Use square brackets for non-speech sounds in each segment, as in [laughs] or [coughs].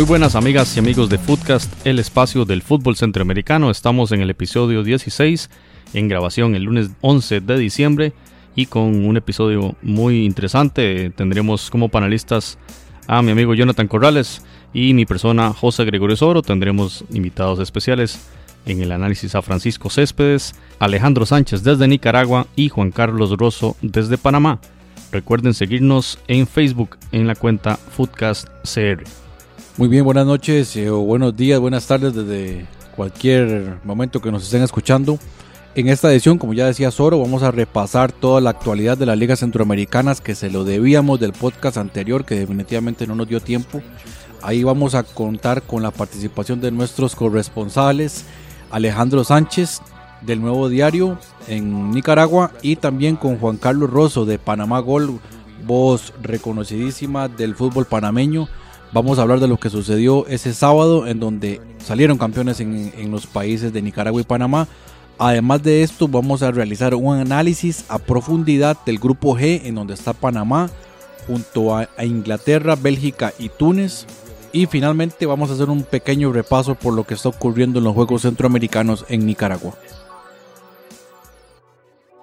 Muy buenas amigas y amigos de Footcast, el espacio del fútbol centroamericano. Estamos en el episodio 16, en grabación el lunes 11 de diciembre y con un episodio muy interesante. Tendremos como panelistas a mi amigo Jonathan Corrales y mi persona José Gregorio Soro. Tendremos invitados especiales en el análisis a Francisco Céspedes, Alejandro Sánchez desde Nicaragua y Juan Carlos Rosso desde Panamá. Recuerden seguirnos en Facebook en la cuenta Footcast CR. Muy bien, buenas noches eh, o buenos días, buenas tardes desde cualquier momento que nos estén escuchando. En esta edición, como ya decía Soro, vamos a repasar toda la actualidad de las ligas centroamericanas que se lo debíamos del podcast anterior, que definitivamente no nos dio tiempo. Ahí vamos a contar con la participación de nuestros corresponsales, Alejandro Sánchez del Nuevo Diario en Nicaragua y también con Juan Carlos Rosso de Panamá Gol, voz reconocidísima del fútbol panameño. Vamos a hablar de lo que sucedió ese sábado en donde salieron campeones en, en los países de Nicaragua y Panamá. Además de esto, vamos a realizar un análisis a profundidad del grupo G, en donde está Panamá, junto a, Inglaterra, Bélgica y Túnez. Y finalmente vamos a hacer un pequeño repaso por lo que está ocurriendo en los Juegos Centroamericanos en Nicaragua.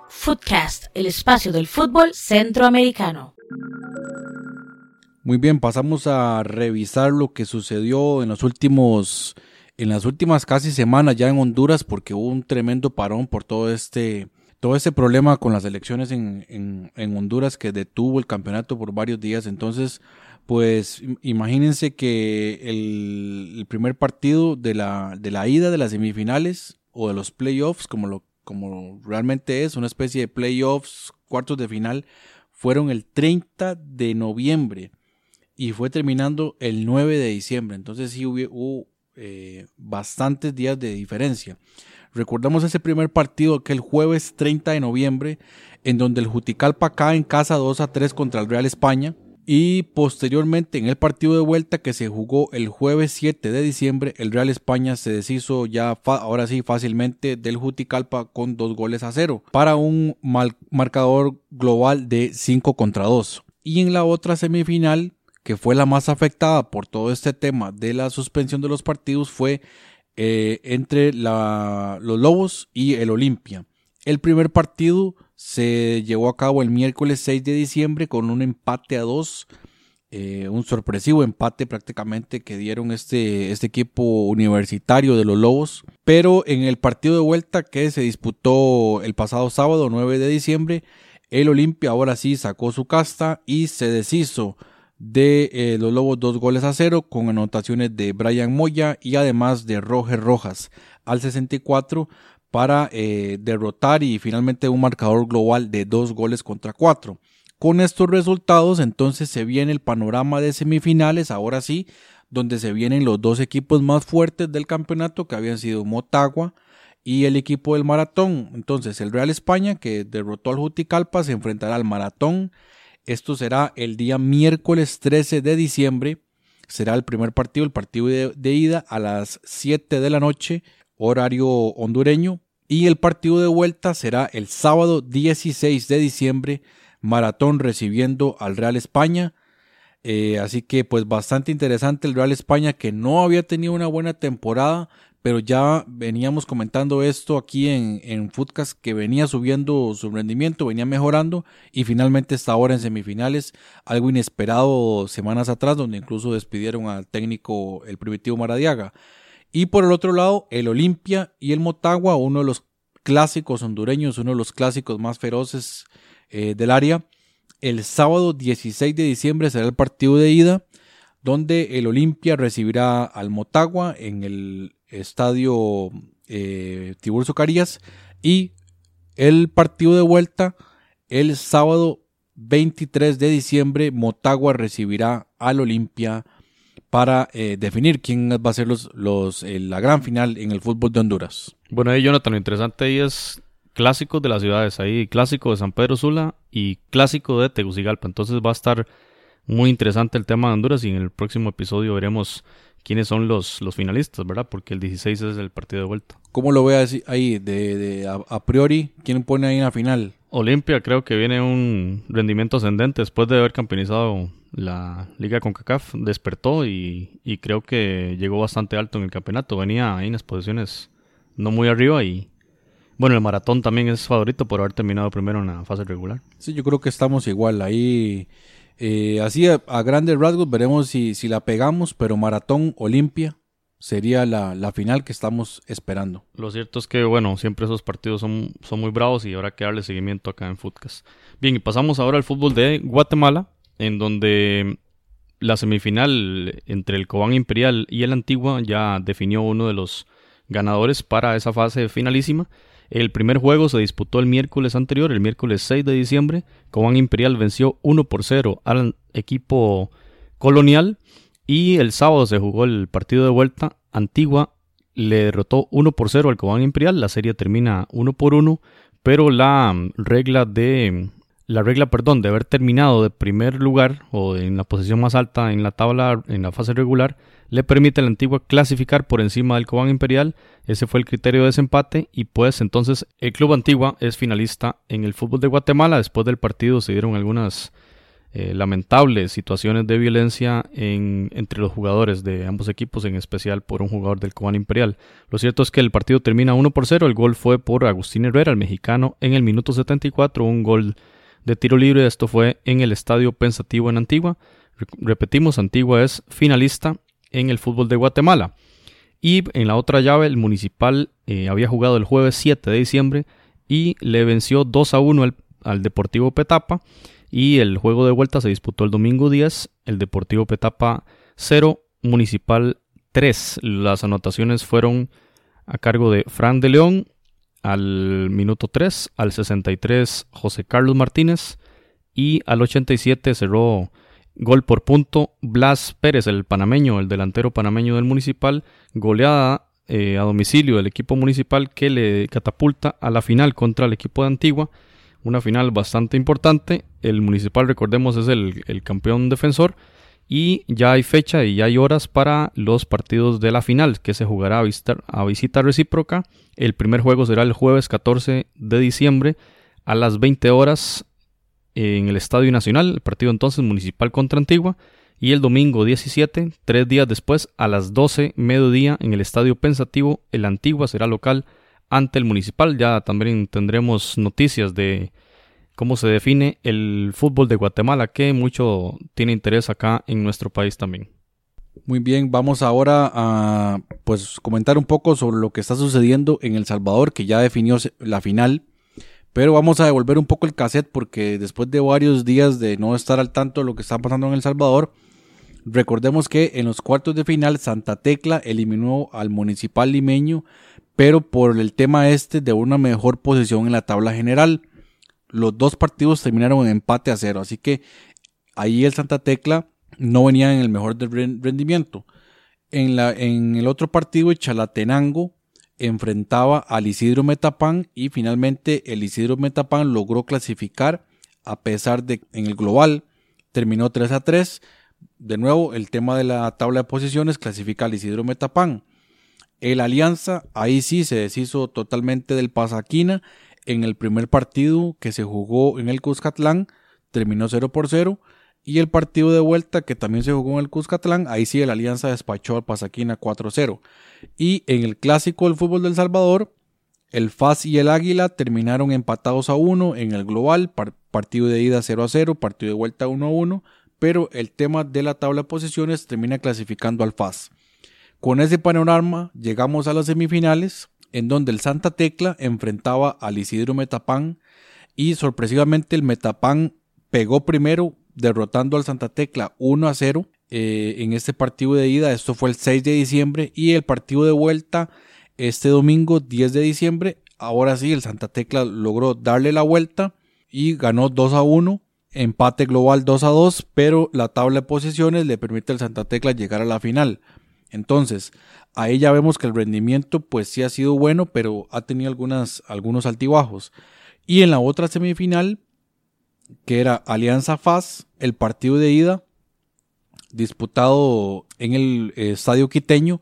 Footcast, el espacio del fútbol centroamericano. Muy bien, pasamos a revisar lo que sucedió en los últimos, en las últimas casi semanas ya en Honduras, porque hubo un tremendo parón por todo este, todo este problema con las elecciones en, en, Honduras que detuvo el campeonato por varios días. Entonces, pues im- imagínense que el, el primer partido de la, de la ida de las semifinales o de los playoffs, como lo, como realmente es, una especie de playoffs, cuartos de final, fueron el 30 de noviembre y fue terminando el 9 de diciembre. Entonces sí hubo, eh, bastantes días de diferencia. Recordamos ese primer partido que el jueves 30 de noviembre, en donde el Juticalpa cae en casa 2 a 3 contra el Real España. Y posteriormente en el partido de vuelta que se jugó el jueves 7 de diciembre, el Real España se deshizo ya ahora sí fácilmente del Juticalpa con dos goles a cero para un marcador global de 5 contra 2. Y en la otra semifinal, que fue la más afectada por todo este tema de la suspensión de los partidos, fue eh, entre la- los Lobos y el Olimpia. El primer partido se llevó a cabo el miércoles 6 de diciembre con un empate a dos, eh, un sorpresivo empate prácticamente que dieron este, este equipo universitario de los Lobos. Pero en el partido de vuelta que se disputó el pasado sábado 9 de diciembre, el Olimpia ahora sí sacó su casta y se deshizo de eh, los Lobos dos goles a cero con anotaciones de Brian Moya y además de Roger Rojas al 64 para eh, derrotar y finalmente un marcador global de dos goles contra cuatro. Con estos resultados entonces se viene el panorama de semifinales, ahora sí, donde se vienen los dos equipos más fuertes del campeonato que habían sido Motagua y el equipo del Maratón. Entonces el Real España que derrotó al Juticalpa se enfrentará al Maratón. Esto será el día miércoles 13 de diciembre. Será el primer partido, el partido de, ida a las 7 de la noche, horario hondureño. Y el partido de vuelta será el sábado 16 de diciembre, Maratón recibiendo al Real España. Eh, así que pues bastante interesante el Real España que no había tenido una buena temporada, pero ya veníamos comentando esto aquí en, en que venía subiendo su rendimiento, venía mejorando y finalmente está ahora en semifinales, algo inesperado semanas atrás donde incluso despidieron al técnico el primitivo Maradiaga. Y por el otro lado, el Olimpia y el Motagua, uno de los clásicos hondureños, uno de los clásicos más feroces eh, del área. El sábado 16 de diciembre será el partido de ida, donde el Olimpia recibirá al Motagua en el estadio eh, Tiburcio Carías y el partido de vuelta el sábado 23 de diciembre Motagua recibirá al Olimpia para eh, definir quién va a ser los, los, eh, la gran final en el fútbol de Honduras. Bueno, ahí Jonathan, lo interesante ahí es clásicos de las ciudades, ahí clásico de San Pedro Sula y clásico de Tegucigalpa, entonces va a estar muy interesante el tema de Honduras y en el próximo episodio veremos quiénes son los, los finalistas, ¿verdad? Porque el 16 es el partido de vuelta. ¿Cómo lo ve ahí de, de- a, a priori? ¿Quién pone ahí en la final? Olimpia creo que viene un rendimiento ascendente después de haber campeonizado la Liga CONCACAF, despertó y, y creo que llegó bastante alto en el campeonato, venía ahí en las posiciones no muy arriba y bueno, el maratón también es favorito por haber terminado primero en la fase regular. Sí, yo creo que estamos igual. Ahí, eh, así a, grandes rasgos, veremos si, si la pegamos, pero Maratón Olimpia sería la, la final que estamos esperando. Lo cierto es que, bueno, siempre esos partidos son, son muy bravos y habrá que darle seguimiento acá en Footcast. Bien, y pasamos ahora al fútbol de Guatemala, en donde la semifinal entre el Cobán Imperial y el Antigua ya definió uno de los ganadores para esa fase finalísima. El primer juego se disputó el miércoles anterior, el miércoles 6 de diciembre. Cobán Imperial venció 1 por 0 al equipo colonial. Y el sábado se jugó el partido de vuelta. Antigua le derrotó 1 por 0 al Cobán Imperial. La serie termina 1 por 1. Pero la mm, regla de. La regla, perdón, de haber terminado de primer lugar o en la posición más alta en la tabla en la fase regular le permite a la Antigua clasificar por encima del Cobán Imperial. Ese fue el criterio de desempate y pues entonces el Club Antigua es finalista en el fútbol de Guatemala. Después del partido se dieron algunas eh, lamentables situaciones de violencia en- entre los jugadores de ambos equipos, en especial por un jugador del Cobán Imperial. Lo cierto es que el partido termina 1 por 0. El gol fue por Agustín Herrera, el mexicano, en el minuto 74. Un gol de tiro libre. Esto fue en el Estadio Pensativo en Antigua. Re- Repetimos, Antigua es finalista en el fútbol de Guatemala. Y en la otra llave, el Municipal eh, había jugado el jueves 7 de diciembre y le venció 2 a 1 al, al Deportivo Petapa. Y el juego de vuelta se disputó el domingo 10. El Deportivo Petapa 0, Municipal 3. Las anotaciones fueron a cargo de Fran de León al minuto 3, al 63 José Carlos Martínez y al 87 cerró gol por punto Blas Pérez, el panameño, el delantero panameño del municipal, goleada eh, a domicilio del equipo municipal que le catapulta a la final contra el equipo de Antigua, una final bastante importante, el municipal recordemos es el, el campeón defensor. Y ya hay fecha y ya hay horas para los partidos de la final que se jugará a a visita recíproca. El primer juego será el jueves 14 de diciembre a las 20 horas en el Estadio Nacional, el partido entonces municipal contra Antigua. Y el domingo 17, tres días después, a las 12 mediodía en el Estadio Pensativo, el Antigua será local ante el municipal. Ya también tendremos noticias de cómo se define el fútbol de Guatemala, que mucho tiene interés acá en nuestro país también. Muy bien, vamos ahora a pues comentar un poco sobre lo que está sucediendo en El Salvador, que ya definió la final. Pero vamos a devolver un poco el cassette porque después de varios días de no estar al tanto de lo que está pasando en El Salvador, recordemos que en los cuartos de final Santa Tecla eliminó al Municipal Limeño, pero por el tema este de una mejor posición en la tabla general. Los dos partidos terminaron en empate a cero, así que ahí el Santa Tecla no venía en el mejor rendimiento. En, el otro partido, Chalatenango enfrentaba al Isidro Metapán y finalmente el Isidro Metapán logró clasificar a pesar de en el global terminó 3 a 3. De nuevo, el tema de la tabla de posiciones clasifica al Isidro Metapán. El Alianza, ahí sí se deshizo totalmente del Pasaquina. En el primer partido que se jugó en el Cuscatlán, terminó 0 por 0. Y el partido de vuelta que también se jugó en el Cuscatlán, ahí sí el Alianza despachó al Pasaquina 4-0. Y en el clásico del fútbol del Salvador, el FAS y el Águila terminaron empatados a 1 en el global, par- partido de ida 0 a 0, partido de vuelta 1 a 1, pero el tema de la tabla de posiciones termina clasificando al FAS. Con ese panorama llegamos a las semifinales, en donde el Santa Tecla enfrentaba al Isidro Metapán y sorpresivamente el Metapán pegó primero derrotando al Santa Tecla 1 a 0 eh, en este partido de ida. Esto fue el 6 de diciembre y el partido de vuelta este domingo 10 de diciembre. Ahora sí, el Santa Tecla logró darle la vuelta y ganó 2 a 1 empate global 2 a 2, pero la tabla de posiciones le permite al Santa Tecla llegar a la final. Entonces, ahí ya vemos que el rendimiento pues sí ha sido bueno, pero ha tenido algunas, algunos altibajos. Y en la otra semifinal, que era Alianza FAS, el partido de ida, disputado en el eh, estadio quiteño,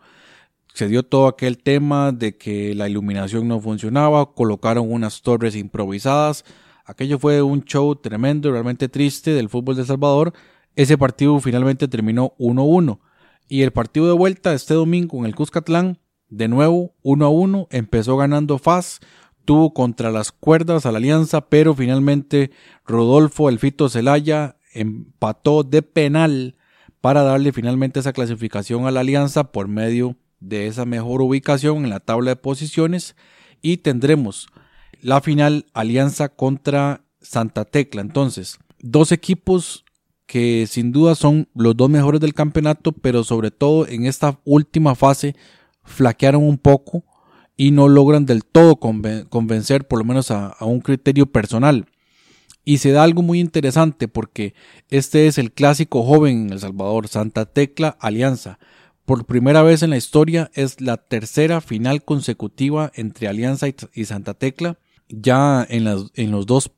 se dio todo aquel tema de que la iluminación no funcionaba, colocaron unas torres improvisadas, aquello fue un show tremendo, realmente triste del fútbol de El Salvador, ese partido finalmente terminó 1-1 y el partido de vuelta este domingo en el Cuscatlán, de nuevo 1 1, empezó ganando FAS, tuvo contra las cuerdas a la alianza, pero finalmente Rodolfo Elfito Celaya empató de penal para darle finalmente esa clasificación a la alianza por medio de esa mejor ubicación en la tabla de posiciones y tendremos la final alianza contra Santa Tecla. Entonces, dos equipos que sin duda son los dos mejores del campeonato, pero sobre todo en esta última fase flaquearon un poco y no logran del todo convencer por lo menos a, un criterio personal. Y se da algo muy interesante porque este es el clásico joven en El Salvador, Santa Tecla Alianza. Por primera vez en la historia es la tercera final consecutiva entre Alianza y Santa Tecla. Ya en, las, en los dos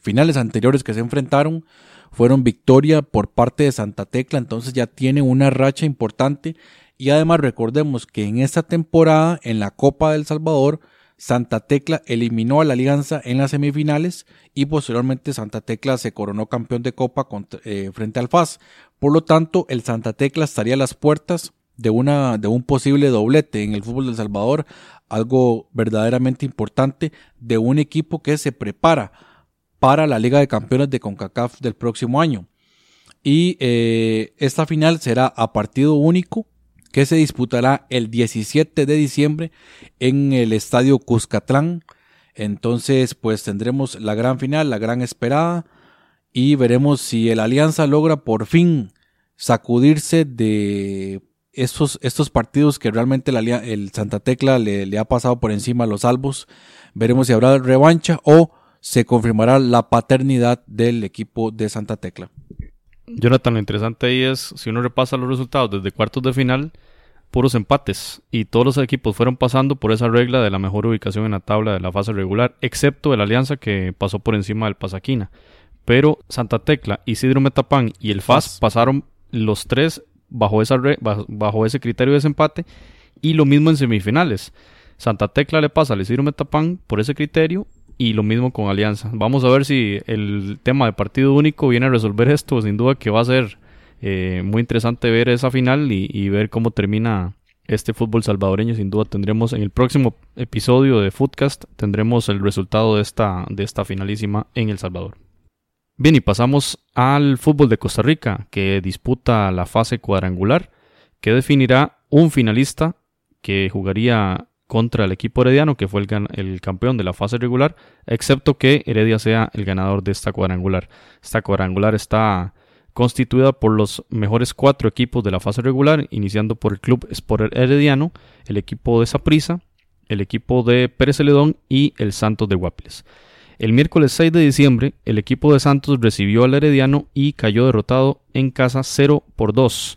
finales anteriores que se enfrentaron fueron victoria por parte de Santa Tecla, entonces ya tiene una racha importante. Y además recordemos que en esta temporada en la Copa del Salvador Santa Tecla eliminó a la Alianza en las semifinales y posteriormente Santa Tecla se coronó campeón de Copa eh, frente al FAS. Por lo tanto, el Santa Tecla estaría a las puertas de, una, de un posible doblete en el fútbol del Salvador, algo verdaderamente importante de un equipo que se prepara para la Liga de Campeones de CONCACAF del próximo año. Y eh, esta final será a partido único que se disputará el 17 de diciembre en el estadio Cuscatlán. Entonces, pues tendremos la gran final, la gran esperada, y veremos si el Alianza logra por fin sacudirse de estos, estos partidos que realmente el Santa Tecla le, le ha pasado por encima a los salvos. Veremos si habrá revancha o se confirmará la paternidad del equipo de Santa Tecla. Jonathan, lo interesante ahí es, si uno repasa los resultados desde cuartos de final, puros empates y todos los equipos fueron pasando por esa regla de la mejor ubicación en la tabla de la fase regular, excepto el Alianza que pasó por encima del Pasaquina. Pero Santa Tecla, Isidro Metapán y el FAS pasaron los tres bajo, esa bajo, ese criterio de desempate y lo mismo en semifinales. Santa Tecla le pasa al Isidro Metapán por ese criterio y lo mismo con Alianza. Vamos a ver si el tema de partido único viene a resolver esto. Sin duda que va a ser eh, muy interesante ver esa final y, ver cómo termina este fútbol salvadoreño. Sin duda tendremos en el próximo episodio de Footcast tendremos el resultado de esta, de esta finalísima en El Salvador. Bien, y pasamos al fútbol de Costa Rica, que disputa la fase cuadrangular, que definirá un finalista que jugaría contra el equipo herediano, que fue el, campeón de la fase regular, excepto que Heredia sea el ganador de esta cuadrangular. Esta cuadrangular está constituida por los mejores cuatro equipos de la fase regular, iniciando por el Club Sport Herediano, el equipo de Saprissa, el equipo de Pérez Celedón y el Santos de Guapiles. El miércoles 6 de diciembre, el equipo de Santos recibió al Herediano y cayó derrotado en casa 0 por 2.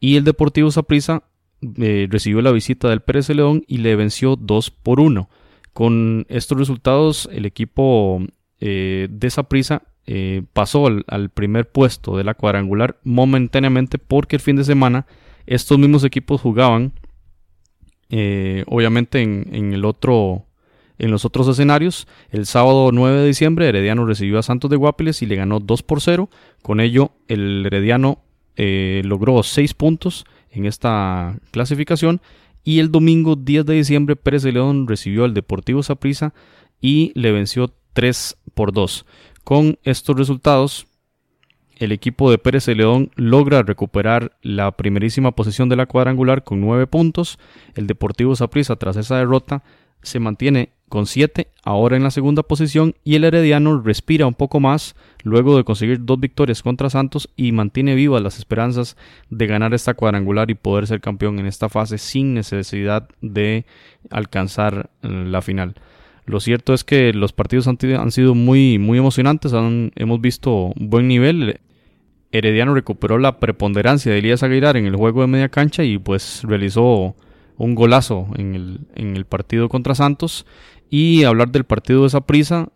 Y el Deportivo Saprissa eh, recibió la visita del Pérez Celedón y le venció 2 por 1. Con estos resultados, el equipo eh, de Saprissa eh, pasó al, primer puesto de la cuadrangular momentáneamente porque el fin de semana estos mismos equipos jugaban eh, obviamente en, el otro en los otros escenarios. El sábado 9 de diciembre Herediano recibió a Santos de Guapiles y le ganó 2 por 0 con ello el Herediano logró 6 puntos en esta clasificación y el domingo 10 de diciembre Pérez de León recibió al Deportivo Saprissa y le venció 3 por 2 con estos resultados, el equipo de Pérez de León logra recuperar la primerísima posición de la cuadrangular con 9 puntos. El Deportivo Saprissa, tras esa derrota, se mantiene con 7, ahora en la segunda posición, y el Herediano respira un poco más luego de conseguir dos victorias contra Santos y mantiene vivas las esperanzas de ganar esta cuadrangular y poder ser campeón en esta fase sin necesidad de alcanzar la final. Lo cierto es que los partidos han, han sido muy, muy emocionantes, hemos visto buen nivel. Herediano recuperó la preponderancia de Elías Aguilar en el juego de media cancha y pues realizó un golazo en el, en el partido contra Santos. Y hablar del partido de esa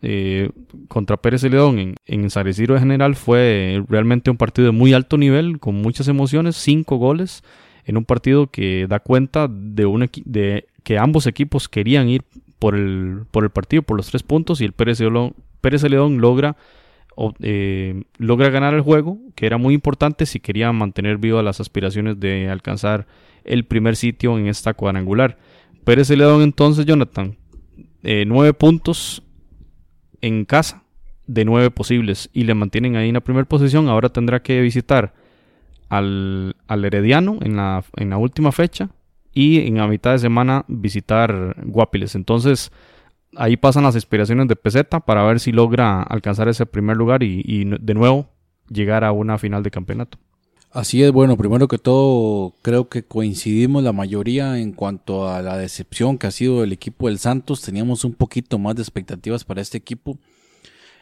eh, contra Pérez León en, en San de General fue realmente un partido de muy alto nivel, con muchas emociones, cinco goles, en un partido que da cuenta de, un de que ambos equipos querían ir por el, por el partido, por los tres puntos, y el Pérez León, Pérez León logra eh, logra ganar el juego, que era muy importante si quería mantener vivas las aspiraciones de alcanzar el primer sitio en esta cuadrangular. Pérez León entonces, Jonathan, eh, nueve puntos en casa de nueve posibles y le mantienen ahí en la primera posición. Ahora tendrá que visitar al, al Herediano en la, en la última fecha y en la mitad de semana visitar Guapiles. Entonces, ahí pasan las inspiraciones de Peseta para ver si logra alcanzar ese primer lugar y, de nuevo llegar a una final de campeonato. Así es, bueno, primero que todo creo que coincidimos la mayoría en cuanto a la decepción que ha sido el equipo del Santos. Teníamos un poquito más de expectativas para este equipo.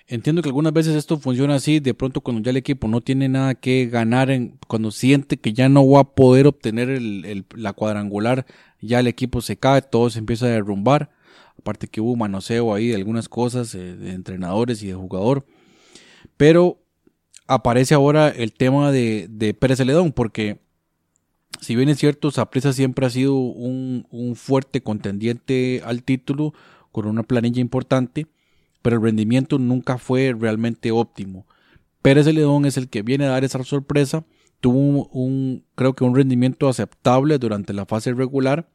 Entiendo que algunas veces esto funciona así, de pronto cuando ya el equipo no tiene nada que ganar, en, cuando siente que ya no va a poder obtener la cuadrangular, ya el equipo se cae, todo se empieza a derrumbar aparte que hubo manoseo ahí de algunas cosas eh, de entrenadores y de jugador. Pero aparece ahora el tema de, Pérez Celedón, porque si bien es cierto, Saprissa siempre ha sido un, un, fuerte contendiente al título, con una planilla importante, pero el rendimiento nunca fue realmente óptimo. Pérez Celedón es el que viene a dar esa sorpresa, tuvo un creo que un rendimiento aceptable durante la fase regular,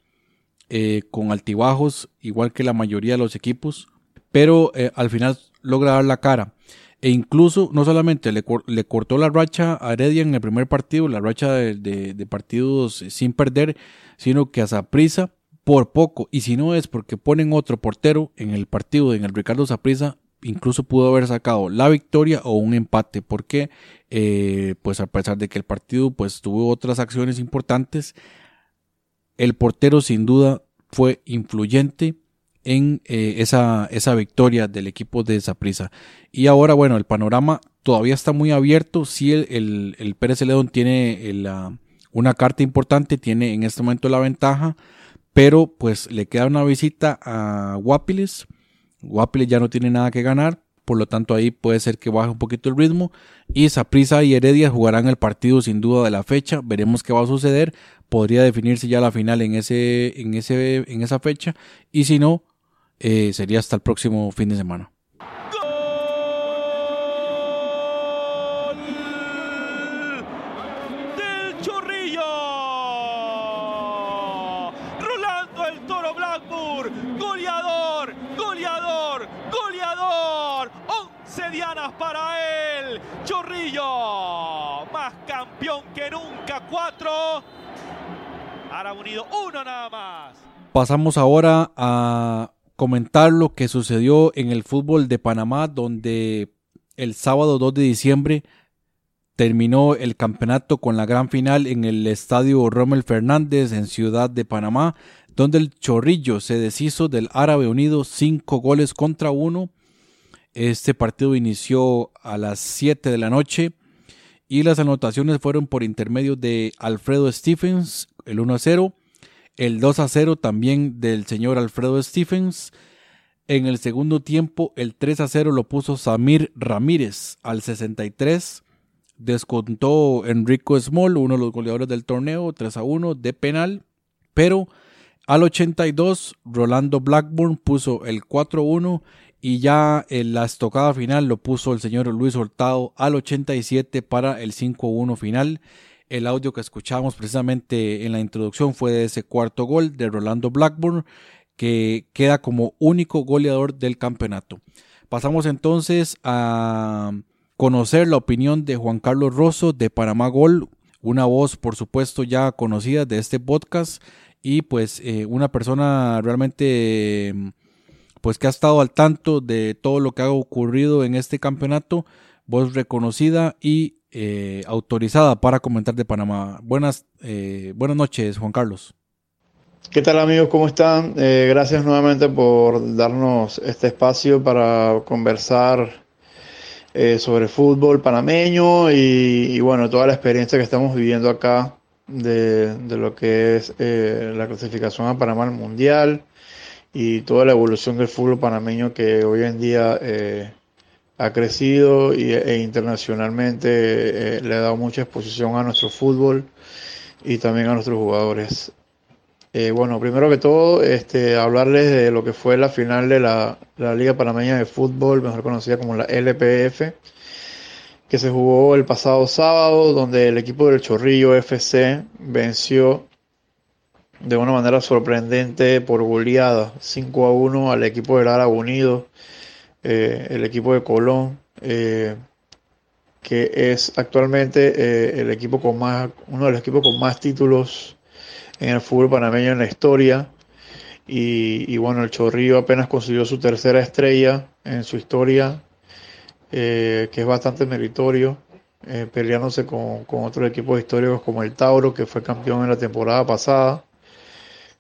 eh, con altibajos, igual que la mayoría de los equipos, pero eh, al final logra dar la cara. E incluso no solamente le, cortó la racha a Heredia en el primer partido, la racha de, partidos sin perder, sino que a Zaprisa por poco, y si no es porque ponen otro portero en el partido, en el Ricardo Zaprisa, incluso pudo haber sacado la victoria o un empate, porque eh, pues a pesar de que el partido pues tuvo otras acciones importantes, el portero sin duda fue influyente en eh, esa, esa, victoria del equipo de Zaprisa. Y ahora, bueno, el panorama todavía está muy abierto. Si el, el, Pérez León tiene una carta importante, tiene en este momento la ventaja, pero pues le queda una visita a Guapiles. Guapiles ya no tiene nada que ganar, por lo tanto ahí puede ser que baje un poquito el ritmo. Y Saprisa y Heredia jugarán el partido sin duda de la fecha. Veremos qué va a suceder podría definirse ya la final en, ese, en, ese, en esa fecha y si no, eh, sería hasta el próximo fin de semana. del Chorrillo. Rolando el Toro Blackburn, goleador, goleador, goleador. 11 dianas para él. Chorrillo, más campeón que nunca, 4 unido uno nada más. Pasamos ahora a comentar lo que sucedió en el fútbol de Panamá, donde el sábado 2 de diciembre terminó el campeonato con la gran final en el estadio Rommel Fernández en Ciudad de Panamá, donde el Chorrillo se deshizo del Árabe Unido cinco goles contra uno. Este partido inició a las 7 de la noche y las anotaciones fueron por intermedio de Alfredo Stephens, el 1 a 0, el 2 a 0 también del señor Alfredo Stephens. En el segundo tiempo, el 3 a 0 lo puso Samir Ramírez al 63. Descontó Enrico Small, uno de los goleadores del torneo, 3 a 1 de penal. Pero al 82, Rolando Blackburn puso el 4 a 1 y ya en la estocada final lo puso el señor Luis Hurtado al 87 para el 5-1 final. El audio que escuchamos precisamente en la introducción fue de ese cuarto gol de Rolando Blackburn, que queda como único goleador del campeonato. Pasamos entonces a conocer la opinión de Juan Carlos Rosso de Panamá Gol, una voz por supuesto ya conocida de este podcast y pues eh, una persona realmente pues que ha estado al tanto de todo lo que ha ocurrido en este campeonato, voz reconocida y eh, autorizada para comentar de Panamá. Buenas, eh, buenas noches, Juan Carlos. ¿Qué tal amigos? ¿Cómo están? Eh, gracias nuevamente por darnos este espacio para conversar eh, sobre fútbol panameño y, y, bueno, toda la experiencia que estamos viviendo acá de, de lo que es eh, la clasificación a Panamá al Mundial y toda la evolución del fútbol panameño que hoy en día eh, ha crecido y, e internacionalmente eh, le ha dado mucha exposición a nuestro fútbol y también a nuestros jugadores. Eh, bueno, primero que todo, este, hablarles de lo que fue la final de la, la, Liga Panameña de Fútbol, mejor conocida como la LPF, que se jugó el pasado sábado, donde el equipo del Chorrillo FC venció de una manera sorprendente por goleada 5 a 1 al equipo del Árabe Unido, eh, el equipo de Colón, eh, que es actualmente eh, el equipo con más, uno de los equipos con más títulos en el fútbol panameño en la historia. Y, bueno, el Chorrillo apenas consiguió su tercera estrella en su historia, que es bastante meritorio, peleándose con, con, otros equipos históricos como el Tauro, que fue campeón en la temporada pasada.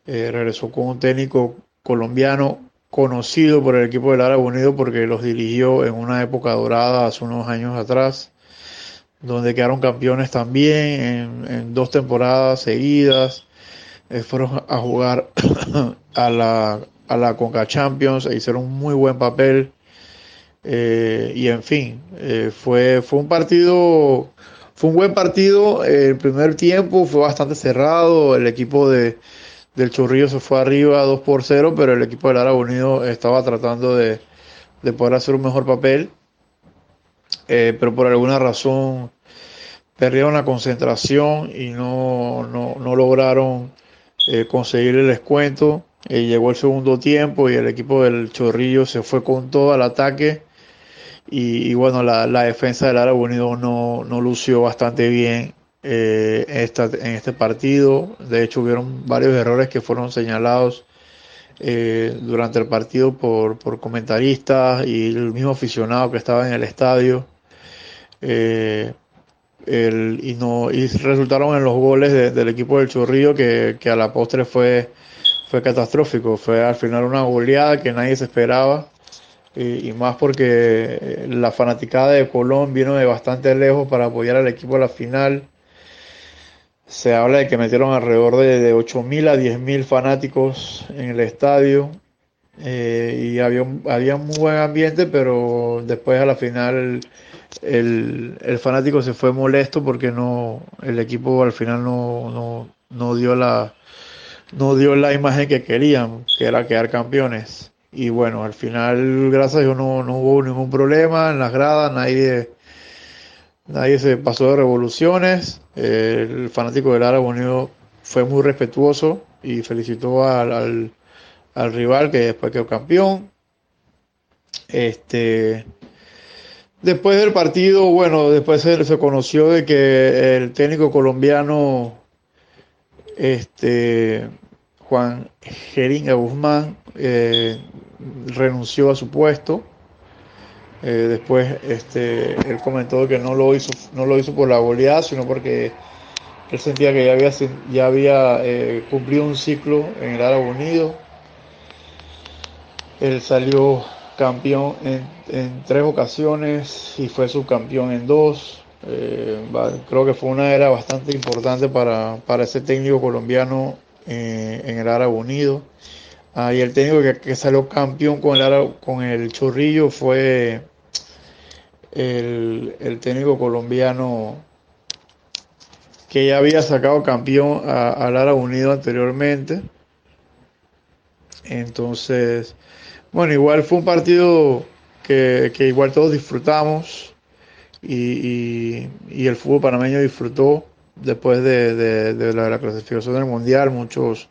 Regresó con un técnico colombiano conocido por el equipo del Árabe Unido porque los dirigió en una época dorada hace unos años atrás, donde quedaron campeones también en, en dos temporadas seguidas eh, fueron a jugar [coughs] a la, a la Conca Champions e hicieron un muy buen papel. Eh, y en fin, eh, fue, fue un partido, fue un buen partido. El primer tiempo fue bastante cerrado. El equipo de, del Chorrillo se fue arriba 2 por 0, pero el equipo del Árabe Unido estaba tratando de, de poder hacer un mejor papel. pero por alguna razón perdieron la concentración y no, no, no lograron eh, conseguir el descuento. Eh, llegó el segundo tiempo y el equipo del Chorrillo se fue con todo al ataque. Y, y bueno, la, la, defensa del Árabe Unido no, no lució bastante bien eh, esta, en este partido. De hecho, hubieron varios errores que fueron señalados eh, durante el partido por, por, comentaristas y el mismo aficionado que estaba en el estadio. Eh, y no y resultaron en los goles de, del equipo del Chorrillo que, que, a la postre fue fue catastrófico fue al final una goleada que nadie se esperaba y, y, más porque la fanaticada de Colón vino de bastante lejos para apoyar al equipo a la final se habla de que metieron alrededor de, de 8.000 a 10.000 fanáticos en el estadio eh, y había, había un buen ambiente pero después a la final el, el, fanático se fue molesto porque no el equipo al final no, no, no, dio la no dio la imagen que querían, que era quedar campeones. Y bueno, al final, gracias a Dios, no, no hubo ningún problema en las gradas, nadie, nadie se pasó de revoluciones. El fanático del Árabe Unido fue muy respetuoso y felicitó al, al, al rival que después quedó campeón. Este, Después del partido, bueno, después se, se, conoció de que el técnico colombiano, este, Juan Jeringa Guzmán, eh, renunció a su puesto. Eh, después, este, él comentó que no lo hizo, no lo hizo por la goleada, sino porque él sentía que ya había, ya había eh, cumplido un ciclo en el Árabe Unido. Él salió campeón en, en, tres ocasiones y fue subcampeón en dos. Eh, creo que fue una era bastante importante para, para ese técnico colombiano en el Árabe Unido. Ah, y el técnico que, salió campeón con el, con el Chorrillo fue el, el, técnico colombiano que ya había sacado campeón al Árabe Unido anteriormente. Entonces, bueno, igual fue un partido que, que igual todos disfrutamos y, y, y, el fútbol panameño disfrutó después de, de, de, la, de la, clasificación del Mundial. Muchos,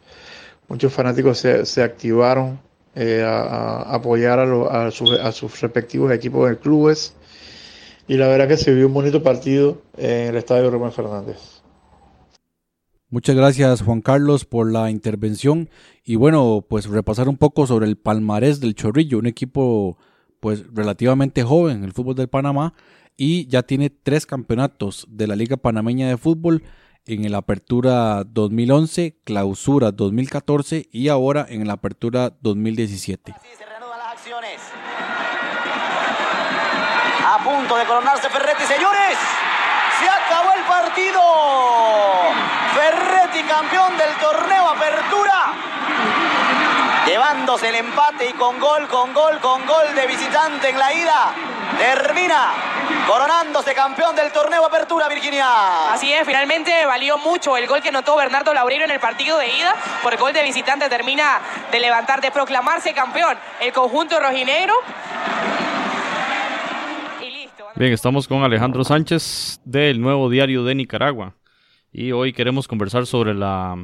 muchos fanáticos se, se activaron eh, a, a, apoyar a, a, sus respectivos equipos de clubes. Y la verdad que se vio un bonito partido en el estadio Rubén Fernández. Muchas gracias Juan Carlos por la intervención. Y bueno, pues repasar un poco sobre el palmarés del Chorrillo, un equipo pues relativamente joven en el fútbol del Panamá y ya tiene tres campeonatos de la Liga Panameña de Fútbol en el Apertura 2011, Clausura 2014 y ahora en la Apertura 2017. se reanudan las acciones. A punto de coronarse Ferretti, señores. Se acabó el partido. Ferretti campeón del torneo Apertura. Llevándose el empate y con gol, con gol, con gol de visitante en la ida. Termina coronándose campeón del torneo Apertura, Virginia. Así es, finalmente valió mucho el gol que anotó Bernardo Laureiro en el partido de ida. Por el gol de visitante termina de levantar, de proclamarse campeón el conjunto rojinegro. Y listo. Bien, estamos con Alejandro Sánchez del Nuevo Diario de Nicaragua y hoy queremos conversar sobre la,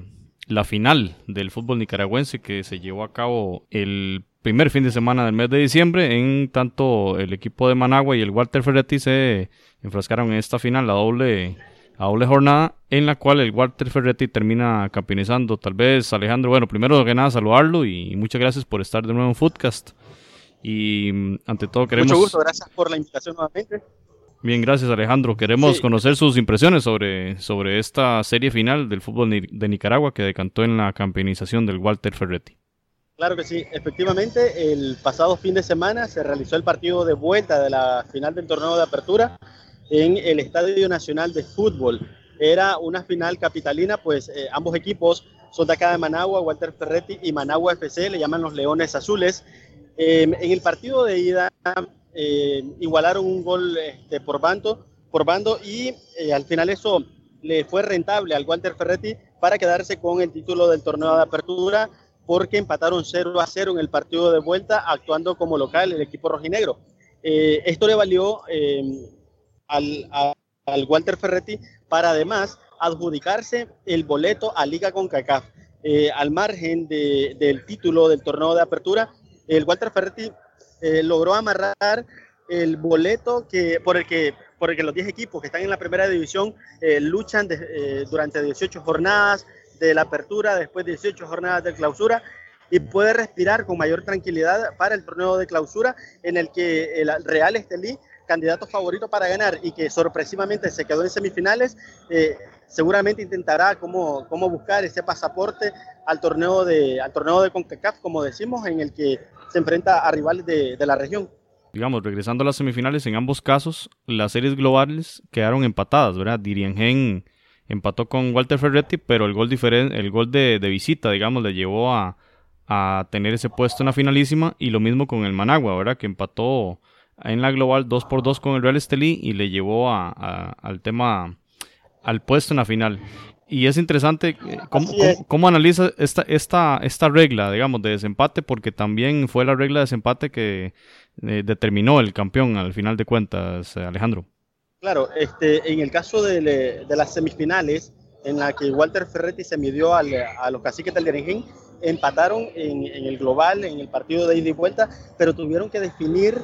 la final del fútbol nicaragüense que se llevó a cabo el primer fin de semana del mes de diciembre, en tanto el equipo de Managua y el Walter Ferretti se enfrascaron en esta final, la doble, la doble jornada, en la cual el Walter Ferretti termina campeonizando. Tal vez, Alejandro, bueno, primero que nada saludarlo y muchas gracias por estar de nuevo en Footcast. Y mm, ante todo queremos... Mucho gusto, gracias por la invitación nuevamente. Bien, gracias Alejandro. Queremos Sí. conocer sus impresiones sobre, sobre esta serie final del fútbol de Nicaragua que decantó en la campeonización del Walter Ferretti. Claro que sí, efectivamente, el pasado fin de semana se realizó el partido de vuelta de la final del torneo de apertura en el Estadio Nacional de Fútbol. Era una final capitalina, pues eh, ambos equipos son de acá de Managua, Walter Ferretti y Managua FC, le llaman los Leones Azules. Eh, en el partido de ida eh, igualaron un gol este, por, bando, por bando y eh, al final eso le fue rentable al Walter Ferretti para quedarse con el título del torneo de apertura porque empataron 0 a 0 en el partido de vuelta actuando como local el equipo rojinegro. Eh, esto le valió eh, al, a- al Walter Ferretti para además adjudicarse el boleto a Liga CONCACAF. Eh, al margen de- del título del torneo de apertura, el Walter Ferretti eh, logró amarrar el boleto que, por, el que, por el que los 10 equipos que están en la primera división eh, luchan eh, durante 18 jornadas de la apertura, después de 18 jornadas de clausura y puede respirar con mayor tranquilidad para el torneo de clausura en el que el Real Estelí, candidato favorito para ganar y que sorpresivamente se quedó en semifinales, eh, seguramente intentará cómo, cómo buscar ese pasaporte al torneo, de, al torneo de CONCACAF, como decimos, en el que se enfrenta a rivales de, de la región. Digamos, regresando a las semifinales, en ambos casos, las series globales quedaron empatadas, ¿verdad? Diriengen empató con Walter Ferretti, pero el gol, el gol de, de visita, digamos, le llevó a, a tener ese puesto en la finalísima, y lo mismo con el Managua, ¿verdad? Que empató en la global 2 por 2 con el Real Estelí y le llevó a- a- al tema, al puesto en la final. Y es interesante eh, cómo, es. cómo- cómo analiza esta, esta, esta regla, digamos, de desempate, porque también fue la regla de desempate que eh, determinó el campeón al final de cuentas, eh, Alejandro. Claro, este, en el caso de, de las semifinales, en la que Walter Ferretti se midió al- a los caciques del Berenjén, empataron en, en el global, en el partido de ida y vuelta, pero tuvieron que definir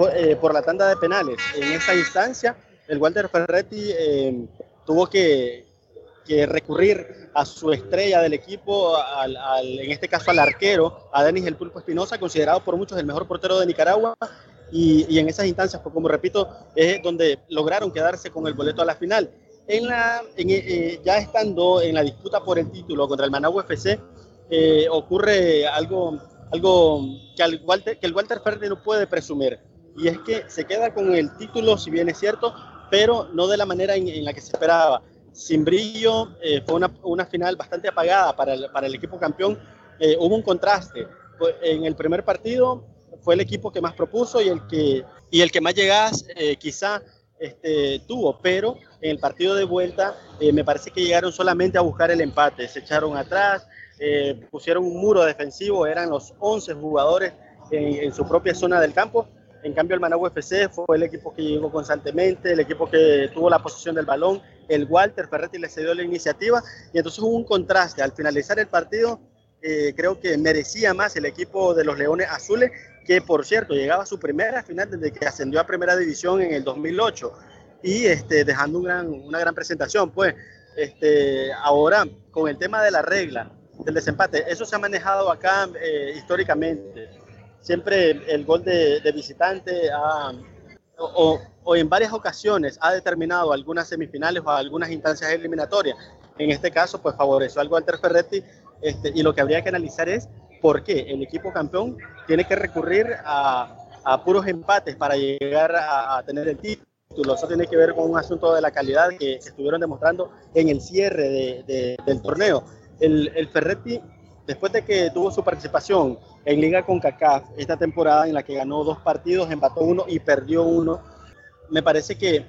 por, eh, por la tanda de penales. En esa instancia, el Walter Ferretti eh, tuvo que, recurrir a su estrella del equipo, al- al- en este caso al arquero, a Denis El Pulpo Espinosa, considerado por muchos el mejor portero de Nicaragua, y, y en esas instancias, pues como repito, es donde lograron quedarse con el boleto a la final. En la, en, eh, ya estando en la disputa por el título contra el Managua FC, eh, ocurre algo, algo Walter, que el Walter Ferretti no puede presumir, y es que se queda con el título, si bien es cierto, pero no de la manera en, la que se esperaba. Sin brillo, eh, fue una, una final bastante apagada para el, para el equipo campeón. Eh, hubo un contraste. En el primer partido fue el equipo que más propuso y el que, y el que más llegadas eh, quizá este, tuvo, pero en el partido de vuelta eh, me parece que llegaron solamente a buscar el empate, se echaron atrás, pusieron un muro defensivo, eran los 11 jugadores en su propia zona del campo. En cambio, el Managua FC fue el equipo que llegó constantemente, el equipo que tuvo la posesión del balón. El Walter Ferretti le cedió la iniciativa y entonces hubo un contraste. Al finalizar el partido, eh, creo que merecía más el equipo de los Leones Azules, que por cierto llegaba a su primera final desde que ascendió a Primera División en el 2008 y este, dejando una gran presentación. Pues este, ahora, con el tema de la regla del desempate, eso se ha manejado acá eh, históricamente. Siempre el gol de, visitante o, en varias ocasiones ha determinado algunas semifinales o algunas instancias eliminatorias. en este caso pues favoreció al Walter Ferretti este, y lo que habría que analizar es por qué el equipo campeón tiene que recurrir a, puros empates para llegar a, tener el título. Eso tiene que ver con un asunto de la calidad que, estuvieron demostrando en el cierre de, de, del torneo. El Ferretti después de que tuvo su participación en Liga con CACAF esta temporada en la que ganó dos partidos, empató uno y perdió uno, me parece que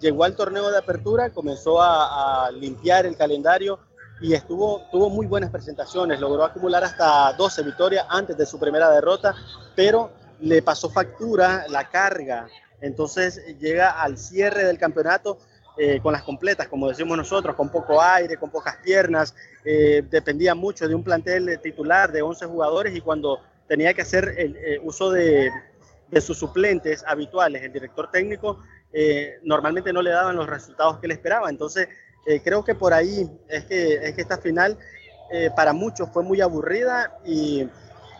llegó al torneo de apertura, comenzó a, a limpiar el calendario y estuvo, tuvo muy buenas presentaciones, logró acumular hasta 12 victorias antes de su primera derrota, pero le pasó factura la carga, entonces llega al cierre del campeonato eh, con las completas, como decimos nosotros, con poco aire, con pocas piernas, eh, dependía mucho de un plantel titular de 11 jugadores y cuando tenía que hacer el eh, uso de, de, sus suplentes habituales, el director técnico, normalmente no le daban los resultados que él esperaba. Entonces, creo que por ahí es que, es que esta final para muchos fue muy aburrida y,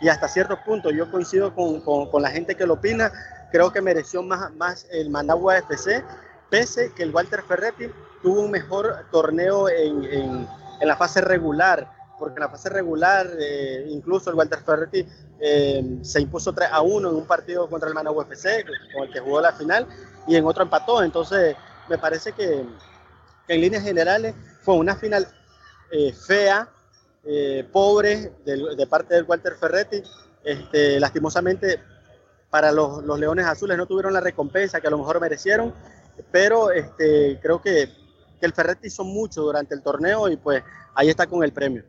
y, hasta cierto punto yo coincido con, con, con la gente que lo opina, creo que mereció más, más el Managua FC pese que el Walter Ferretti tuvo un mejor torneo en, en, la fase regular, porque en la fase regular eh, incluso el Walter Ferretti eh, se impuso 3 a 1 en un partido contra el Managua FC, con el que jugó la final, y en otro empató. Entonces, me parece que, que en líneas generales fue una final eh, fea, pobre de, de, parte del Walter Ferretti. Este, lastimosamente, para los, los Leones Azules no tuvieron la recompensa que a lo mejor merecieron pero este, creo que, que, el Ferretti hizo mucho durante el torneo y pues ahí está con el premio.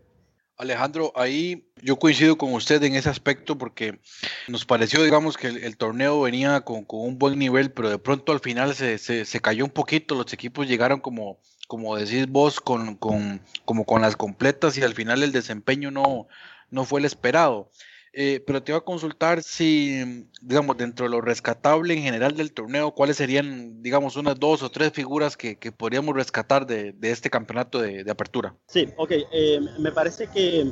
Alejandro, ahí yo coincido con usted en ese aspecto porque nos pareció, digamos, que el, torneo venía con, con, un buen nivel, pero de pronto al final se, se, se, cayó un poquito, los equipos llegaron como, como decís vos, con, con, como con las completas y al final el desempeño no, no fue el esperado. Eh, pero te iba a consultar si, digamos, dentro de lo rescatable en general del torneo, cuáles serían, digamos, unas dos o tres figuras que, que podríamos rescatar de, de este campeonato de, de, apertura. Sí, ok. Eh, me parece que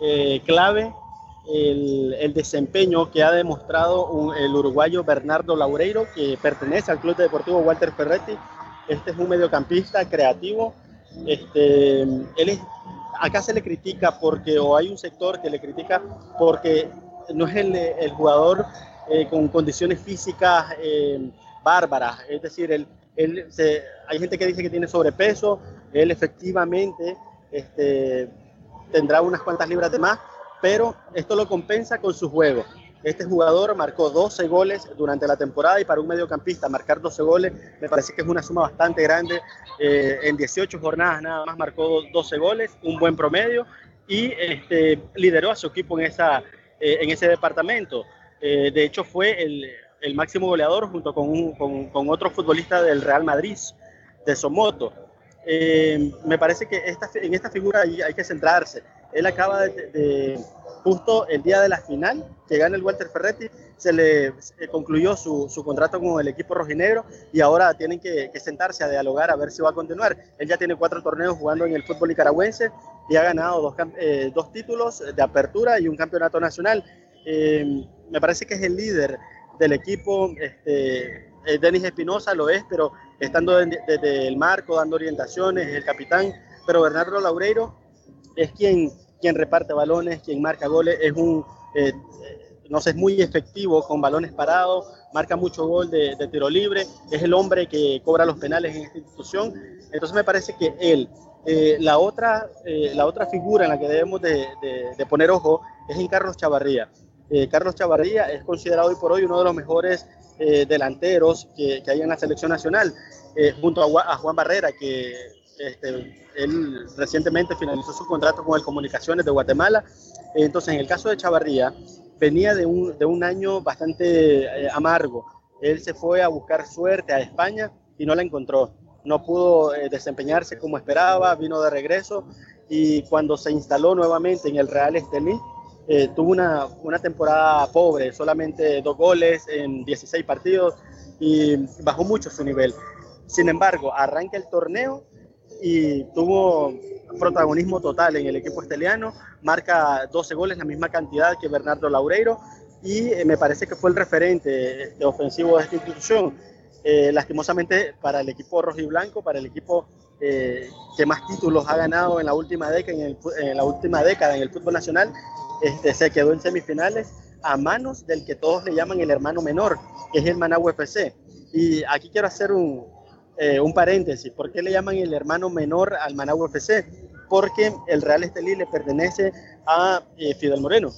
eh, clave el, el, desempeño que ha demostrado un, el uruguayo Bernardo Laureiro, que pertenece al Club Deportivo Walter Ferretti. Este es un mediocampista creativo. Este, él es acá se le critica porque, o hay un sector que le critica porque no es el, el jugador eh, con condiciones físicas eh, bárbaras, es decir, él, él se, hay gente que dice que tiene sobrepeso, él efectivamente este, tendrá unas cuantas libras de más, pero esto lo compensa con su juego. Este jugador marcó 12 goles durante la temporada y para un mediocampista marcar 12 goles me parece que es una suma bastante grande. Eh, en 18 jornadas nada más marcó 12 goles, un buen promedio y este, lideró a su equipo en, esa, eh, en ese departamento. Eh, de hecho fue el, máximo goleador junto con, un, con, otro futbolista del Real Madrid, de Somoto. Eh, me parece que esta, en esta figura hay, hay que centrarse. Él acaba de justo el día de la final, que gana el Walter Ferretti, se le se concluyó su, su, contrato con el equipo rojinegro y ahora tienen que, sentarse a dialogar a ver si va a continuar. Él ya tiene cuatro torneos jugando en el fútbol nicaragüense y ha ganado dos, eh, dos títulos de apertura y un campeonato nacional. Eh, me parece que es el líder del equipo. Este, eh, Denis Espinosa lo es, pero estando desde de, de el marco, dando orientaciones, el capitán. Pero Bernardo Laureiro es quien quien reparte balones, quien marca goles, es un, eh, no sé, es muy efectivo con balones parados, marca mucho gol de, de, tiro libre, es el hombre que cobra los penales en esta institución. Entonces me parece que él, eh, la, otra, eh, la otra figura en la que debemos de, de, de poner ojo es en Carlos Chavarría. Eh, Carlos Chavarría es considerado hoy por hoy uno de los mejores delanteros que, que, hay en la selección nacional, junto a, a Juan Barrera, que este, él recientemente finalizó su contrato con el Comunicaciones de Guatemala. Entonces, en el caso de Chavarría, venía de un, de un año bastante eh, amargo. Él se fue a buscar suerte a España y no la encontró. No pudo eh, desempeñarse como esperaba, vino de regreso y cuando se instaló nuevamente en el Real Estelí, eh, tuvo una, una temporada pobre, solamente dos goles en 16 partidos y bajó mucho su nivel. Sin embargo, arranca el torneo y tuvo protagonismo total en el equipo esteliano, marca 12 goles, la misma cantidad que Bernardo Laureiro, y eh, me parece que fue el referente este, ofensivo de esta institución. Eh, lastimosamente para el equipo rojo y blanco, para el equipo eh, que más títulos ha ganado en la última década en, el, la última década en el fútbol nacional, este, se quedó en semifinales a manos del que todos le llaman el hermano menor, que es el Managua FC. Y aquí quiero hacer un, eh, un paréntesis. ¿Por qué le llaman el hermano menor al Managua FC? Porque el Real Estelí le pertenece a eh, Fidel Moreno,